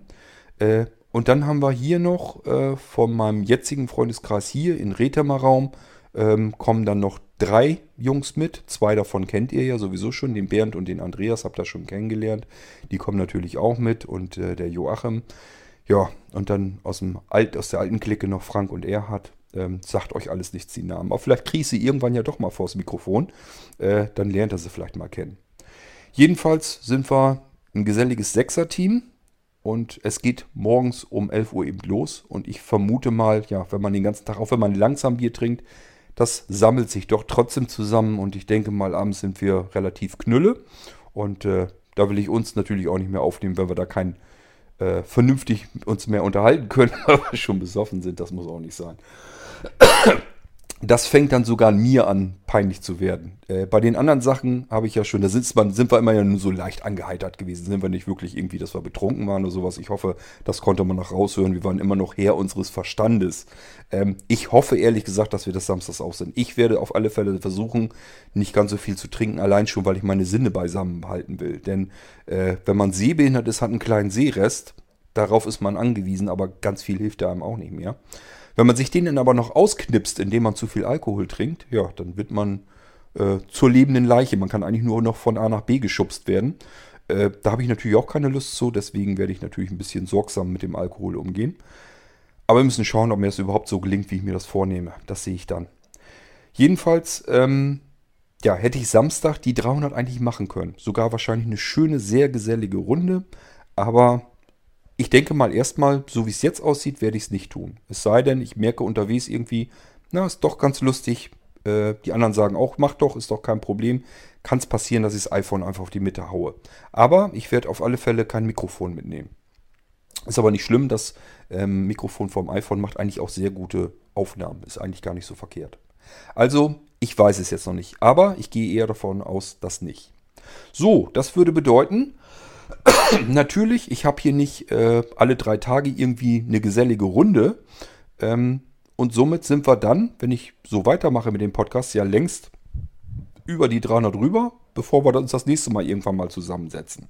Äh, und dann haben wir hier noch äh, von meinem jetzigen Freundeskreis hier in Rethamer Raum ähm, kommen dann noch drei Jungs mit. Zwei davon kennt ihr ja sowieso schon, den Bernd und den Andreas habt ihr schon kennengelernt. Die kommen natürlich auch mit und äh, der Joachim. Ja, und dann aus, dem Alt, aus der alten Clique noch Frank und Erhard. Ähm, sagt euch alles nichts die Namen. Aber vielleicht kriege ich sie irgendwann ja doch mal vors Mikrofon. Äh, dann lernt er sie vielleicht mal kennen. Jedenfalls sind wir ein geselliges Sechser-Team. Und es geht morgens um 11 Uhr eben los. Und ich vermute mal, ja, wenn man den ganzen Tag, auch wenn man langsam Bier trinkt, das sammelt sich doch trotzdem zusammen und ich denke mal, abends sind wir relativ knülle. Und äh, da will ich uns natürlich auch nicht mehr aufnehmen, wenn wir da kein äh, vernünftig uns mehr unterhalten können, wir schon besoffen sind. Das muss auch nicht sein das fängt dann sogar mir an, peinlich zu werden. Äh, bei den anderen Sachen habe ich ja schon, da sitzt man, sind wir immer ja nur so leicht angeheitert gewesen. Sind wir nicht wirklich irgendwie, dass wir betrunken waren oder sowas. Ich hoffe, das konnte man noch raushören. Wir waren immer noch Herr unseres Verstandes. Ähm, ich hoffe ehrlich gesagt, dass wir das samstags auch sind. Ich werde auf alle Fälle versuchen, nicht ganz so viel zu trinken, allein schon, weil ich meine Sinne beisammen halten will. Denn äh, wenn man sehbehindert ist, hat einen kleinen Sehrest. Darauf ist man angewiesen, aber ganz viel hilft einem auch nicht mehr. Wenn man sich den dann aber noch ausknipst, indem man zu viel Alkohol trinkt, ja, dann wird man äh, zur lebenden Leiche. Man kann eigentlich nur noch von A nach B geschubst werden. Äh, da habe ich natürlich auch keine Lust zu, deswegen werde ich natürlich ein bisschen sorgsam mit dem Alkohol umgehen. Aber wir müssen schauen, ob mir das überhaupt so gelingt, wie ich mir das vornehme. Das sehe ich dann. Jedenfalls, ähm, ja, hätte ich Samstag die 300 eigentlich machen können. Sogar wahrscheinlich eine schöne, sehr gesellige Runde. Aber ich denke mal erstmal, so wie es jetzt aussieht, werde ich es nicht tun. Es sei denn, ich merke unterwegs irgendwie, na, ist doch ganz lustig. Äh, die anderen sagen auch, mach doch, ist doch kein Problem. Kann es passieren, dass ich das iPhone einfach auf die Mitte haue. Aber ich werde auf alle Fälle kein Mikrofon mitnehmen. Ist aber nicht schlimm, das ähm, Mikrofon vom iPhone macht eigentlich auch sehr gute Aufnahmen. Ist eigentlich gar nicht so verkehrt. Also, ich weiß es jetzt noch nicht, aber ich gehe eher davon aus, dass nicht. So, das würde bedeuten, natürlich, ich habe hier nicht äh, alle drei Tage irgendwie eine gesellige Runde. Ähm, und somit sind wir dann, wenn ich so weitermache mit dem Podcast, ja längst über die 300 rüber, bevor wir uns das nächste Mal irgendwann mal zusammensetzen.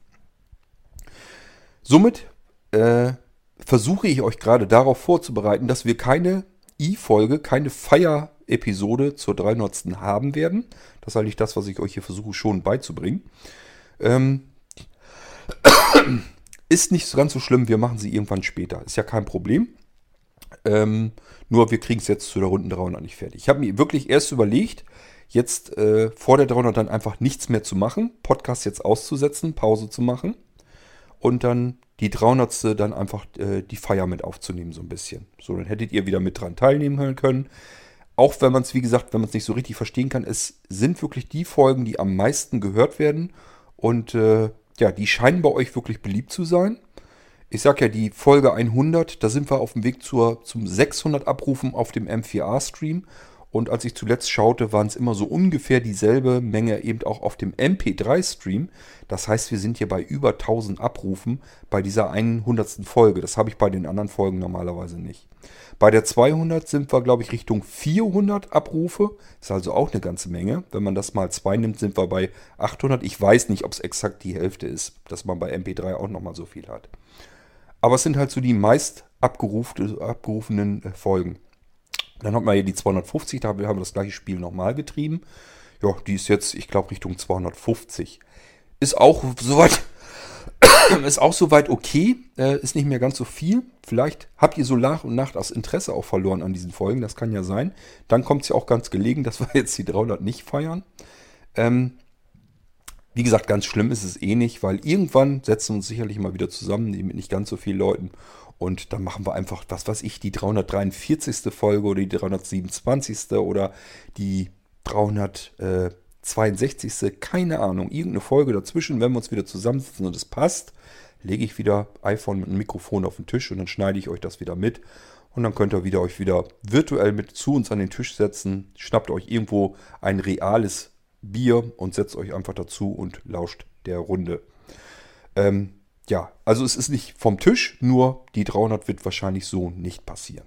Somit äh, versuche ich euch gerade darauf vorzubereiten, dass wir keine I-Folge, keine Feier-Episode zur 300. haben werden. Das ist eigentlich das, was ich euch hier versuche schon beizubringen. Ähm, ist nicht ganz so schlimm, wir machen sie irgendwann später. Ist ja kein Problem. Ähm, nur wir kriegen es jetzt zu der Runden 300 nicht fertig. Ich habe mir wirklich erst überlegt, jetzt äh, vor der 300 dann einfach nichts mehr zu machen, Podcast jetzt auszusetzen, Pause zu machen und dann die 300. dann einfach äh, die Feier mit aufzunehmen, so ein bisschen. So, dann hättet ihr wieder mit dran teilnehmen können. Auch wenn man es, wie gesagt, wenn man es nicht so richtig verstehen kann, es sind wirklich die Folgen, die am meisten gehört werden. Und äh, ja, die scheinen bei euch wirklich beliebt zu sein. Ich sag ja, die Folge 100, da sind wir auf dem Weg zur, zum 600 Abrufen auf dem M4A-Stream. Und als ich zuletzt schaute, waren es immer so ungefähr dieselbe Menge eben auch auf dem MP3-Stream. Das heißt, wir sind hier bei über 1000 Abrufen bei dieser 100. Folge. Das habe ich bei den anderen Folgen normalerweise nicht. Bei der 200 sind wir, glaube ich, Richtung 400 Abrufe. Ist also auch eine ganze Menge. Wenn man das mal 2 nimmt, sind wir bei 800. Ich weiß nicht, ob es exakt die Hälfte ist, dass man bei MP3 auch nochmal so viel hat. Aber es sind halt so die meist abgerufenen äh, Folgen. Dann hat man hier die 250, da haben wir das gleiche Spiel nochmal getrieben. Ja, die ist jetzt, ich glaube, Richtung 250. Ist auch soweit, ist auch soweit okay, äh, ist nicht mehr ganz so viel. Vielleicht habt ihr so nach und nach das Interesse auch verloren an diesen Folgen, das kann ja sein. Dann kommt es ja auch ganz gelegen, dass wir jetzt die 300 nicht feiern. Ähm, wie gesagt, ganz schlimm ist es eh nicht, weil irgendwann setzen wir uns sicherlich mal wieder zusammen mit nicht ganz so vielen Leuten und dann machen wir einfach, was weiß ich, die 343. Folge oder die 327. oder die 362. Keine Ahnung, irgendeine Folge dazwischen. Wenn wir uns wieder zusammensetzen und es passt, lege ich wieder iPhone mit einem Mikrofon auf den Tisch und dann schneide ich euch das wieder mit. Und dann könnt ihr wieder euch wieder virtuell mit zu uns an den Tisch setzen. Schnappt euch irgendwo ein reales Bier und setzt euch einfach dazu und lauscht der Runde. Ähm, ja, also es ist nicht vom Tisch, nur die 300 wird wahrscheinlich so nicht passieren.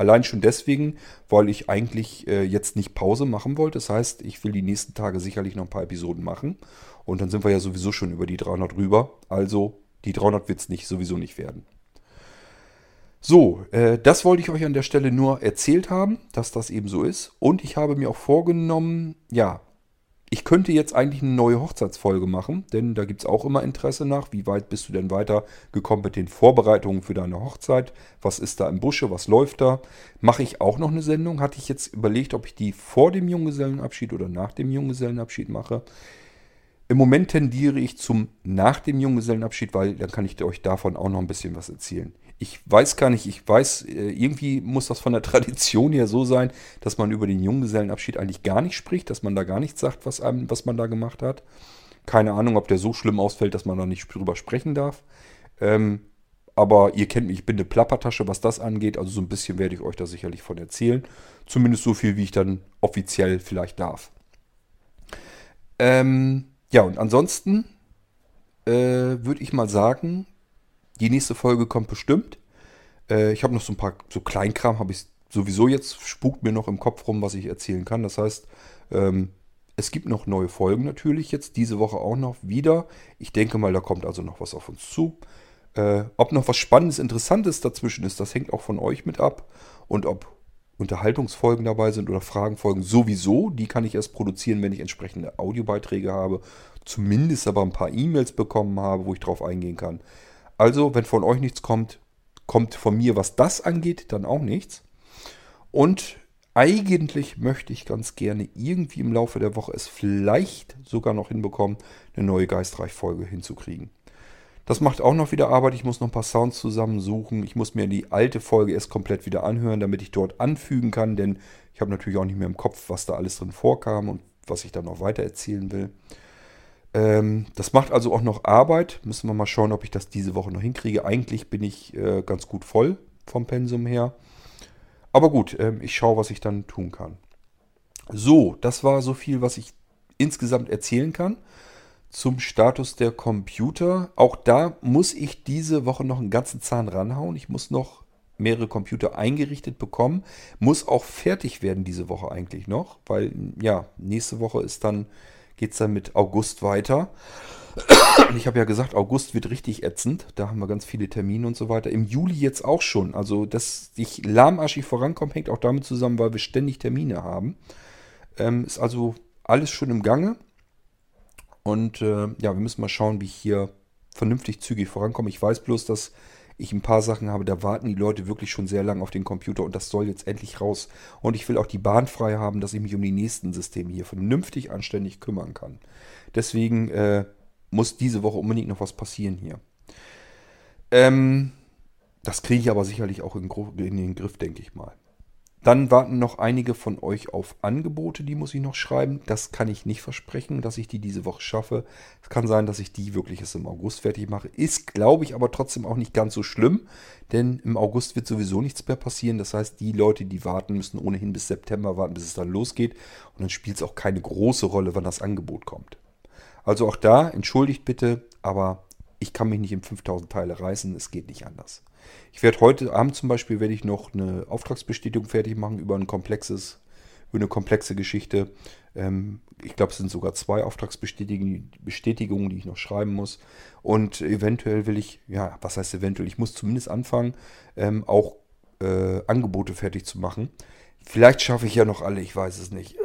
Allein schon deswegen, weil ich eigentlich äh, jetzt nicht Pause machen wollte. Das heißt, ich will die nächsten Tage sicherlich noch ein paar Episoden machen. Und dann sind wir ja sowieso schon über die 300 rüber. Also die 300 wird es nicht, sowieso nicht werden. So, äh, das wollte ich euch an der Stelle nur erzählt haben, dass das eben so ist. Und ich habe mir auch vorgenommen, ja, ich könnte jetzt eigentlich eine neue Hochzeitsfolge machen, denn da gibt es auch immer Interesse nach. Wie weit bist du denn weiter gekommen mit den Vorbereitungen für deine Hochzeit? Was ist da im Busche? Was läuft da? Mache ich auch noch eine Sendung? Hatte ich jetzt überlegt, ob ich die vor dem Junggesellenabschied oder nach dem Junggesellenabschied mache. Im Moment tendiere ich zum nach dem Junggesellenabschied, weil dann kann ich euch davon auch noch ein bisschen was erzählen ich weiß gar nicht, ich weiß, äh, irgendwie muss das von der Tradition her so sein, dass man über den Junggesellenabschied eigentlich gar nicht spricht, dass man da gar nichts sagt, was, einem, was man da gemacht hat. Keine Ahnung, ob der so schlimm ausfällt, dass man da nicht drüber sprechen darf. Ähm, aber ihr kennt mich, ich bin eine Plappertasche, was das angeht. Also so ein bisschen werde ich euch da sicherlich von erzählen. Zumindest so viel, wie ich dann offiziell vielleicht darf. Ähm, ja, und ansonsten äh, würde ich mal sagen, die nächste Folge kommt bestimmt. Äh, ich habe noch so ein paar so Kleinkram, habe ich sowieso jetzt, spukt mir noch im Kopf rum, was ich erzählen kann. Das heißt, ähm, es gibt noch neue Folgen natürlich jetzt, diese Woche auch noch wieder. Ich denke mal, da kommt also noch was auf uns zu. Äh, ob noch was Spannendes, Interessantes dazwischen ist, das hängt auch von euch mit ab. Und ob Unterhaltungsfolgen dabei sind oder Fragenfolgen sowieso. Die kann ich erst produzieren, wenn ich entsprechende Audiobeiträge habe. Zumindest aber ein paar E-Mails bekommen habe, wo ich drauf eingehen kann. Also, wenn von euch nichts kommt, kommt von mir, was das angeht, dann auch nichts. Und eigentlich möchte ich ganz gerne irgendwie im Laufe der Woche es vielleicht sogar noch hinbekommen, eine neue Geistreich-Folge hinzukriegen. Das macht auch noch wieder Arbeit. Ich muss noch ein paar Sounds zusammensuchen. Ich muss mir die alte Folge erst komplett wieder anhören, damit ich dort anfügen kann, denn ich habe natürlich auch nicht mehr im Kopf, was da alles drin vorkam und was ich dann noch weiter erzählen will. Ähm, das macht also auch noch Arbeit. Müssen wir mal schauen, ob ich das diese Woche noch hinkriege. Eigentlich bin ich äh, ganz gut voll vom Pensum her. Aber gut, äh, ich schaue, was ich dann tun kann. So, das war so viel, was ich insgesamt erzählen kann zum Status der Computer. Auch da muss ich diese Woche noch einen ganzen Zahn ranhauen. Ich muss noch mehrere Computer eingerichtet bekommen. Muss auch fertig werden diese Woche eigentlich noch, weil ja, nächste Woche ist dann, geht es dann mit August weiter. Ich habe ja gesagt, August wird richtig ätzend. Da haben wir ganz viele Termine und so weiter. Im Juli jetzt auch schon. Also, dass ich lahmarschig vorankomme, hängt auch damit zusammen, weil wir ständig Termine haben. Ähm, ist also alles schon im Gange. Und äh, ja, wir müssen mal schauen, wie ich hier vernünftig zügig vorankomme. Ich weiß bloß, dass ich ein paar Sachen habe, da warten die Leute wirklich schon sehr lange auf den Computer und das soll jetzt endlich raus. Und ich will auch die Bahn frei haben, dass ich mich um die nächsten Systeme hier vernünftig anständig kümmern kann. Deswegen äh, muss diese Woche unbedingt noch was passieren hier. Ähm, das kriege ich aber sicherlich auch in, in den Griff, denke ich mal. Dann warten noch einige von euch auf Angebote, die muss ich noch schreiben. Das kann ich nicht versprechen, dass ich die diese Woche schaffe. Es kann sein, dass ich die wirklich erst im August fertig mache. Ist, glaube ich, aber trotzdem auch nicht ganz so schlimm, denn im August wird sowieso nichts mehr passieren. Das heißt, die Leute, die warten, müssen ohnehin bis September warten, bis es dann losgeht. Und dann spielt es auch keine große Rolle, wann das Angebot kommt. Also auch da, entschuldigt bitte, aber ich kann mich nicht in 5000 Teile reißen, es geht nicht anders. Ich werde heute Abend zum Beispiel werde ich noch eine Auftragsbestätigung fertig machen über ein komplexes, über eine komplexe Geschichte. Ähm, ich glaube, es sind sogar zwei Auftragsbestätigungen, die ich noch schreiben muss. Und eventuell will ich, ja, was heißt eventuell? Ich muss zumindest anfangen, ähm, auch äh, Angebote fertig zu machen. Vielleicht schaffe ich ja noch alle, ich weiß es nicht.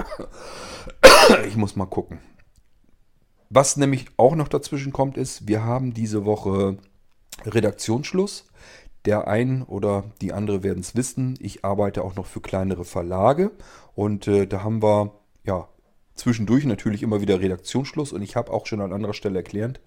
ich muss mal gucken. Was nämlich auch noch dazwischen kommt, ist, wir haben diese Woche Redaktionsschluss. Der ein oder die andere werden es wissen. Ich arbeite auch noch für kleinere Verlage und äh, da haben wir ja zwischendurch natürlich immer wieder Redaktionsschluss und ich habe auch schon an anderer Stelle erklärt,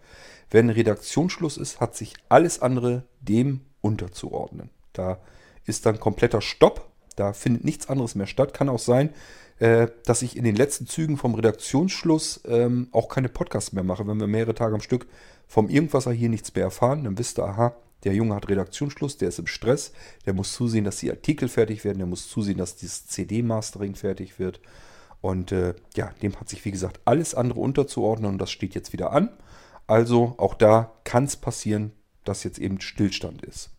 wenn Redaktionsschluss ist, hat sich alles andere dem unterzuordnen. Da ist dann kompletter Stopp, da findet nichts anderes mehr statt. Kann auch sein, äh, dass ich in den letzten Zügen vom Redaktionsschluss ähm, auch keine Podcasts mehr mache. Wenn wir mehrere Tage am Stück vom Irgendwasser hier nichts mehr erfahren, dann wisst ihr, aha, der Junge hat Redaktionsschluss, der ist im Stress, der muss zusehen, dass die Artikel fertig werden, der muss zusehen, dass dieses CD-Mastering fertig wird. Und äh, ja, dem hat sich, wie gesagt, alles andere unterzuordnen und das steht jetzt wieder an. Also auch da kann es passieren, dass jetzt eben Stillstand ist.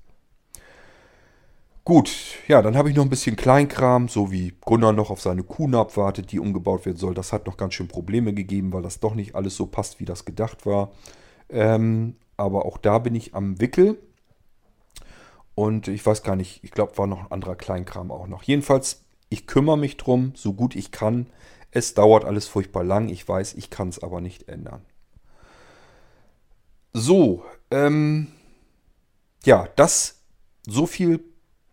Gut, ja, dann habe ich noch ein bisschen Kleinkram, so wie Gunnar noch auf seine Kuh abwartet, die umgebaut werden soll. Das hat noch ganz schön Probleme gegeben, weil das doch nicht alles so passt, wie das gedacht war. Ähm, aber auch da bin ich am Wickel. Und ich weiß gar nicht, ich glaube, war noch ein anderer Kleinkram auch noch. Jedenfalls, ich kümmere mich drum, so gut ich kann. Es dauert alles furchtbar lang, ich weiß, ich kann es aber nicht ändern. So, ähm, ja, das so viel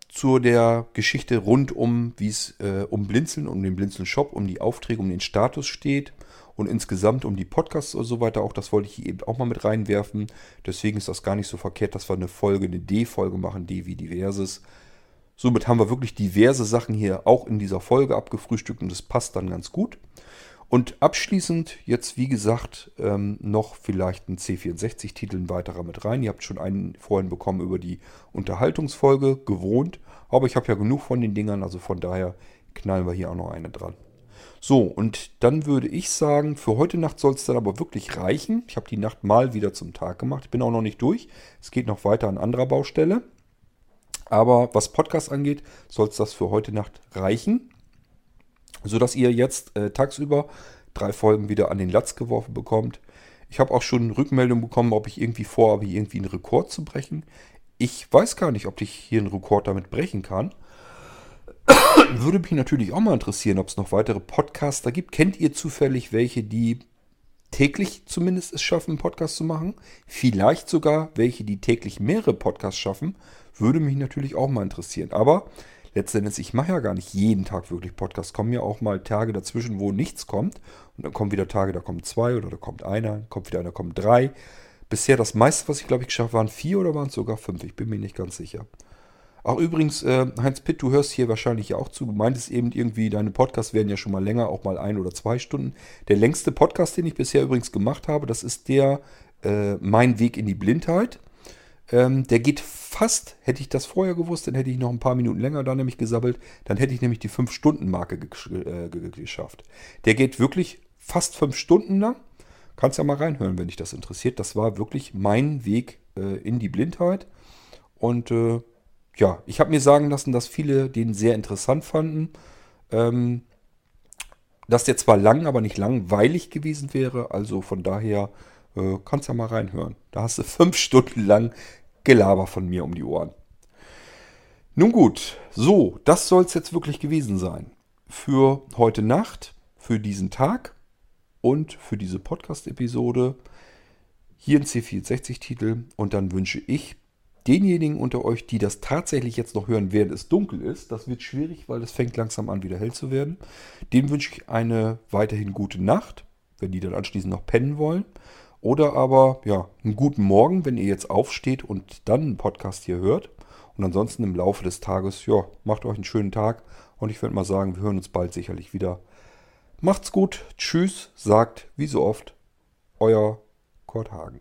zu der Geschichte rund um, wie es äh, um Blinzeln, um den Blinzeln-Shop, um die Aufträge, um den Status steht und insgesamt um die Podcasts und so weiter. Auch das wollte ich hier eben auch mal mit reinwerfen. Deswegen ist das gar nicht so verkehrt, dass wir eine Folge, eine D-Folge machen, D wie diverses. Somit haben wir wirklich diverse Sachen hier auch in dieser Folge abgefrühstückt und das passt dann ganz gut. Und abschließend jetzt, wie gesagt, ähm, noch vielleicht ein C64-Titel, ein weiterer mit rein. Ihr habt schon einen vorhin bekommen über die Unterhaltungsfolge, gewohnt. Aber ich habe ja genug von den Dingern, also von daher knallen wir hier auch noch eine dran. So, und dann würde ich sagen, für heute Nacht soll es dann aber wirklich reichen. Ich habe die Nacht mal wieder zum Tag gemacht. Ich bin auch noch nicht durch. Es geht noch weiter an anderer Baustelle. Aber was Podcast angeht, soll es das für heute Nacht reichen sodass ihr jetzt äh, tagsüber drei Folgen wieder an den Latz geworfen bekommt. Ich habe auch schon Rückmeldung bekommen, ob ich irgendwie vorhabe, irgendwie einen Rekord zu brechen. Ich weiß gar nicht, ob ich hier einen Rekord damit brechen kann. Würde mich natürlich auch mal interessieren, ob es noch weitere Podcaster gibt. Kennt ihr zufällig welche, die täglich zumindest es schaffen, einen Podcast zu machen? Vielleicht sogar welche, die täglich mehrere Podcasts schaffen? Würde mich natürlich auch mal interessieren. Aber letztendlich, ich mache ja gar nicht jeden Tag wirklich Podcasts. Kommen ja auch mal Tage dazwischen, wo nichts kommt. Und dann kommen wieder Tage, da kommen zwei oder da kommt einer, kommt wieder einer, kommen drei. Bisher das meiste, was ich glaube ich geschafft habe, waren vier oder waren es sogar fünf. Ich bin mir nicht ganz sicher. Auch übrigens, äh, Heinz Pitt, du hörst hier wahrscheinlich ja auch zu. Du meintest eben irgendwie, deine Podcasts werden ja schon mal länger, auch mal ein oder zwei Stunden. Der längste Podcast, den ich bisher übrigens gemacht habe, das ist der äh, Mein Weg in die Blindheit. Ähm, der geht fast, hätte ich das vorher gewusst, dann hätte ich noch ein paar Minuten länger da nämlich gesabbelt. Dann hätte ich nämlich die 5-Stunden-Marke äh, geschafft. Der geht wirklich fast 5 Stunden lang. Kannst ja mal reinhören, wenn dich das interessiert. Das war wirklich mein Weg äh, in die Blindheit. Und äh, ja, ich habe mir sagen lassen, dass viele den sehr interessant fanden. Ähm, dass der zwar lang, aber nicht langweilig gewesen wäre. Also von daher äh, kannst ja mal reinhören. Da hast du fünf Stunden lang Gelaber von mir um die Ohren. Nun gut, so, das soll es jetzt wirklich gewesen sein. Für heute Nacht, für diesen Tag und für diese Podcast-Episode. Hier ein C64-Titel und dann wünsche ich denjenigen unter euch, die das tatsächlich jetzt noch hören, während es dunkel ist, das wird schwierig, weil es fängt langsam an, wieder hell zu werden. Dem wünsche ich eine weiterhin gute Nacht, wenn die dann anschließend noch pennen wollen. Oder aber, ja, einen guten Morgen, wenn ihr jetzt aufsteht und dann einen Podcast hier hört. Und ansonsten im Laufe des Tages, ja, macht euch einen schönen Tag. Und ich würde mal sagen, wir hören uns bald sicherlich wieder. Macht's gut. Tschüss, sagt wie so oft euer Kurt Hagen.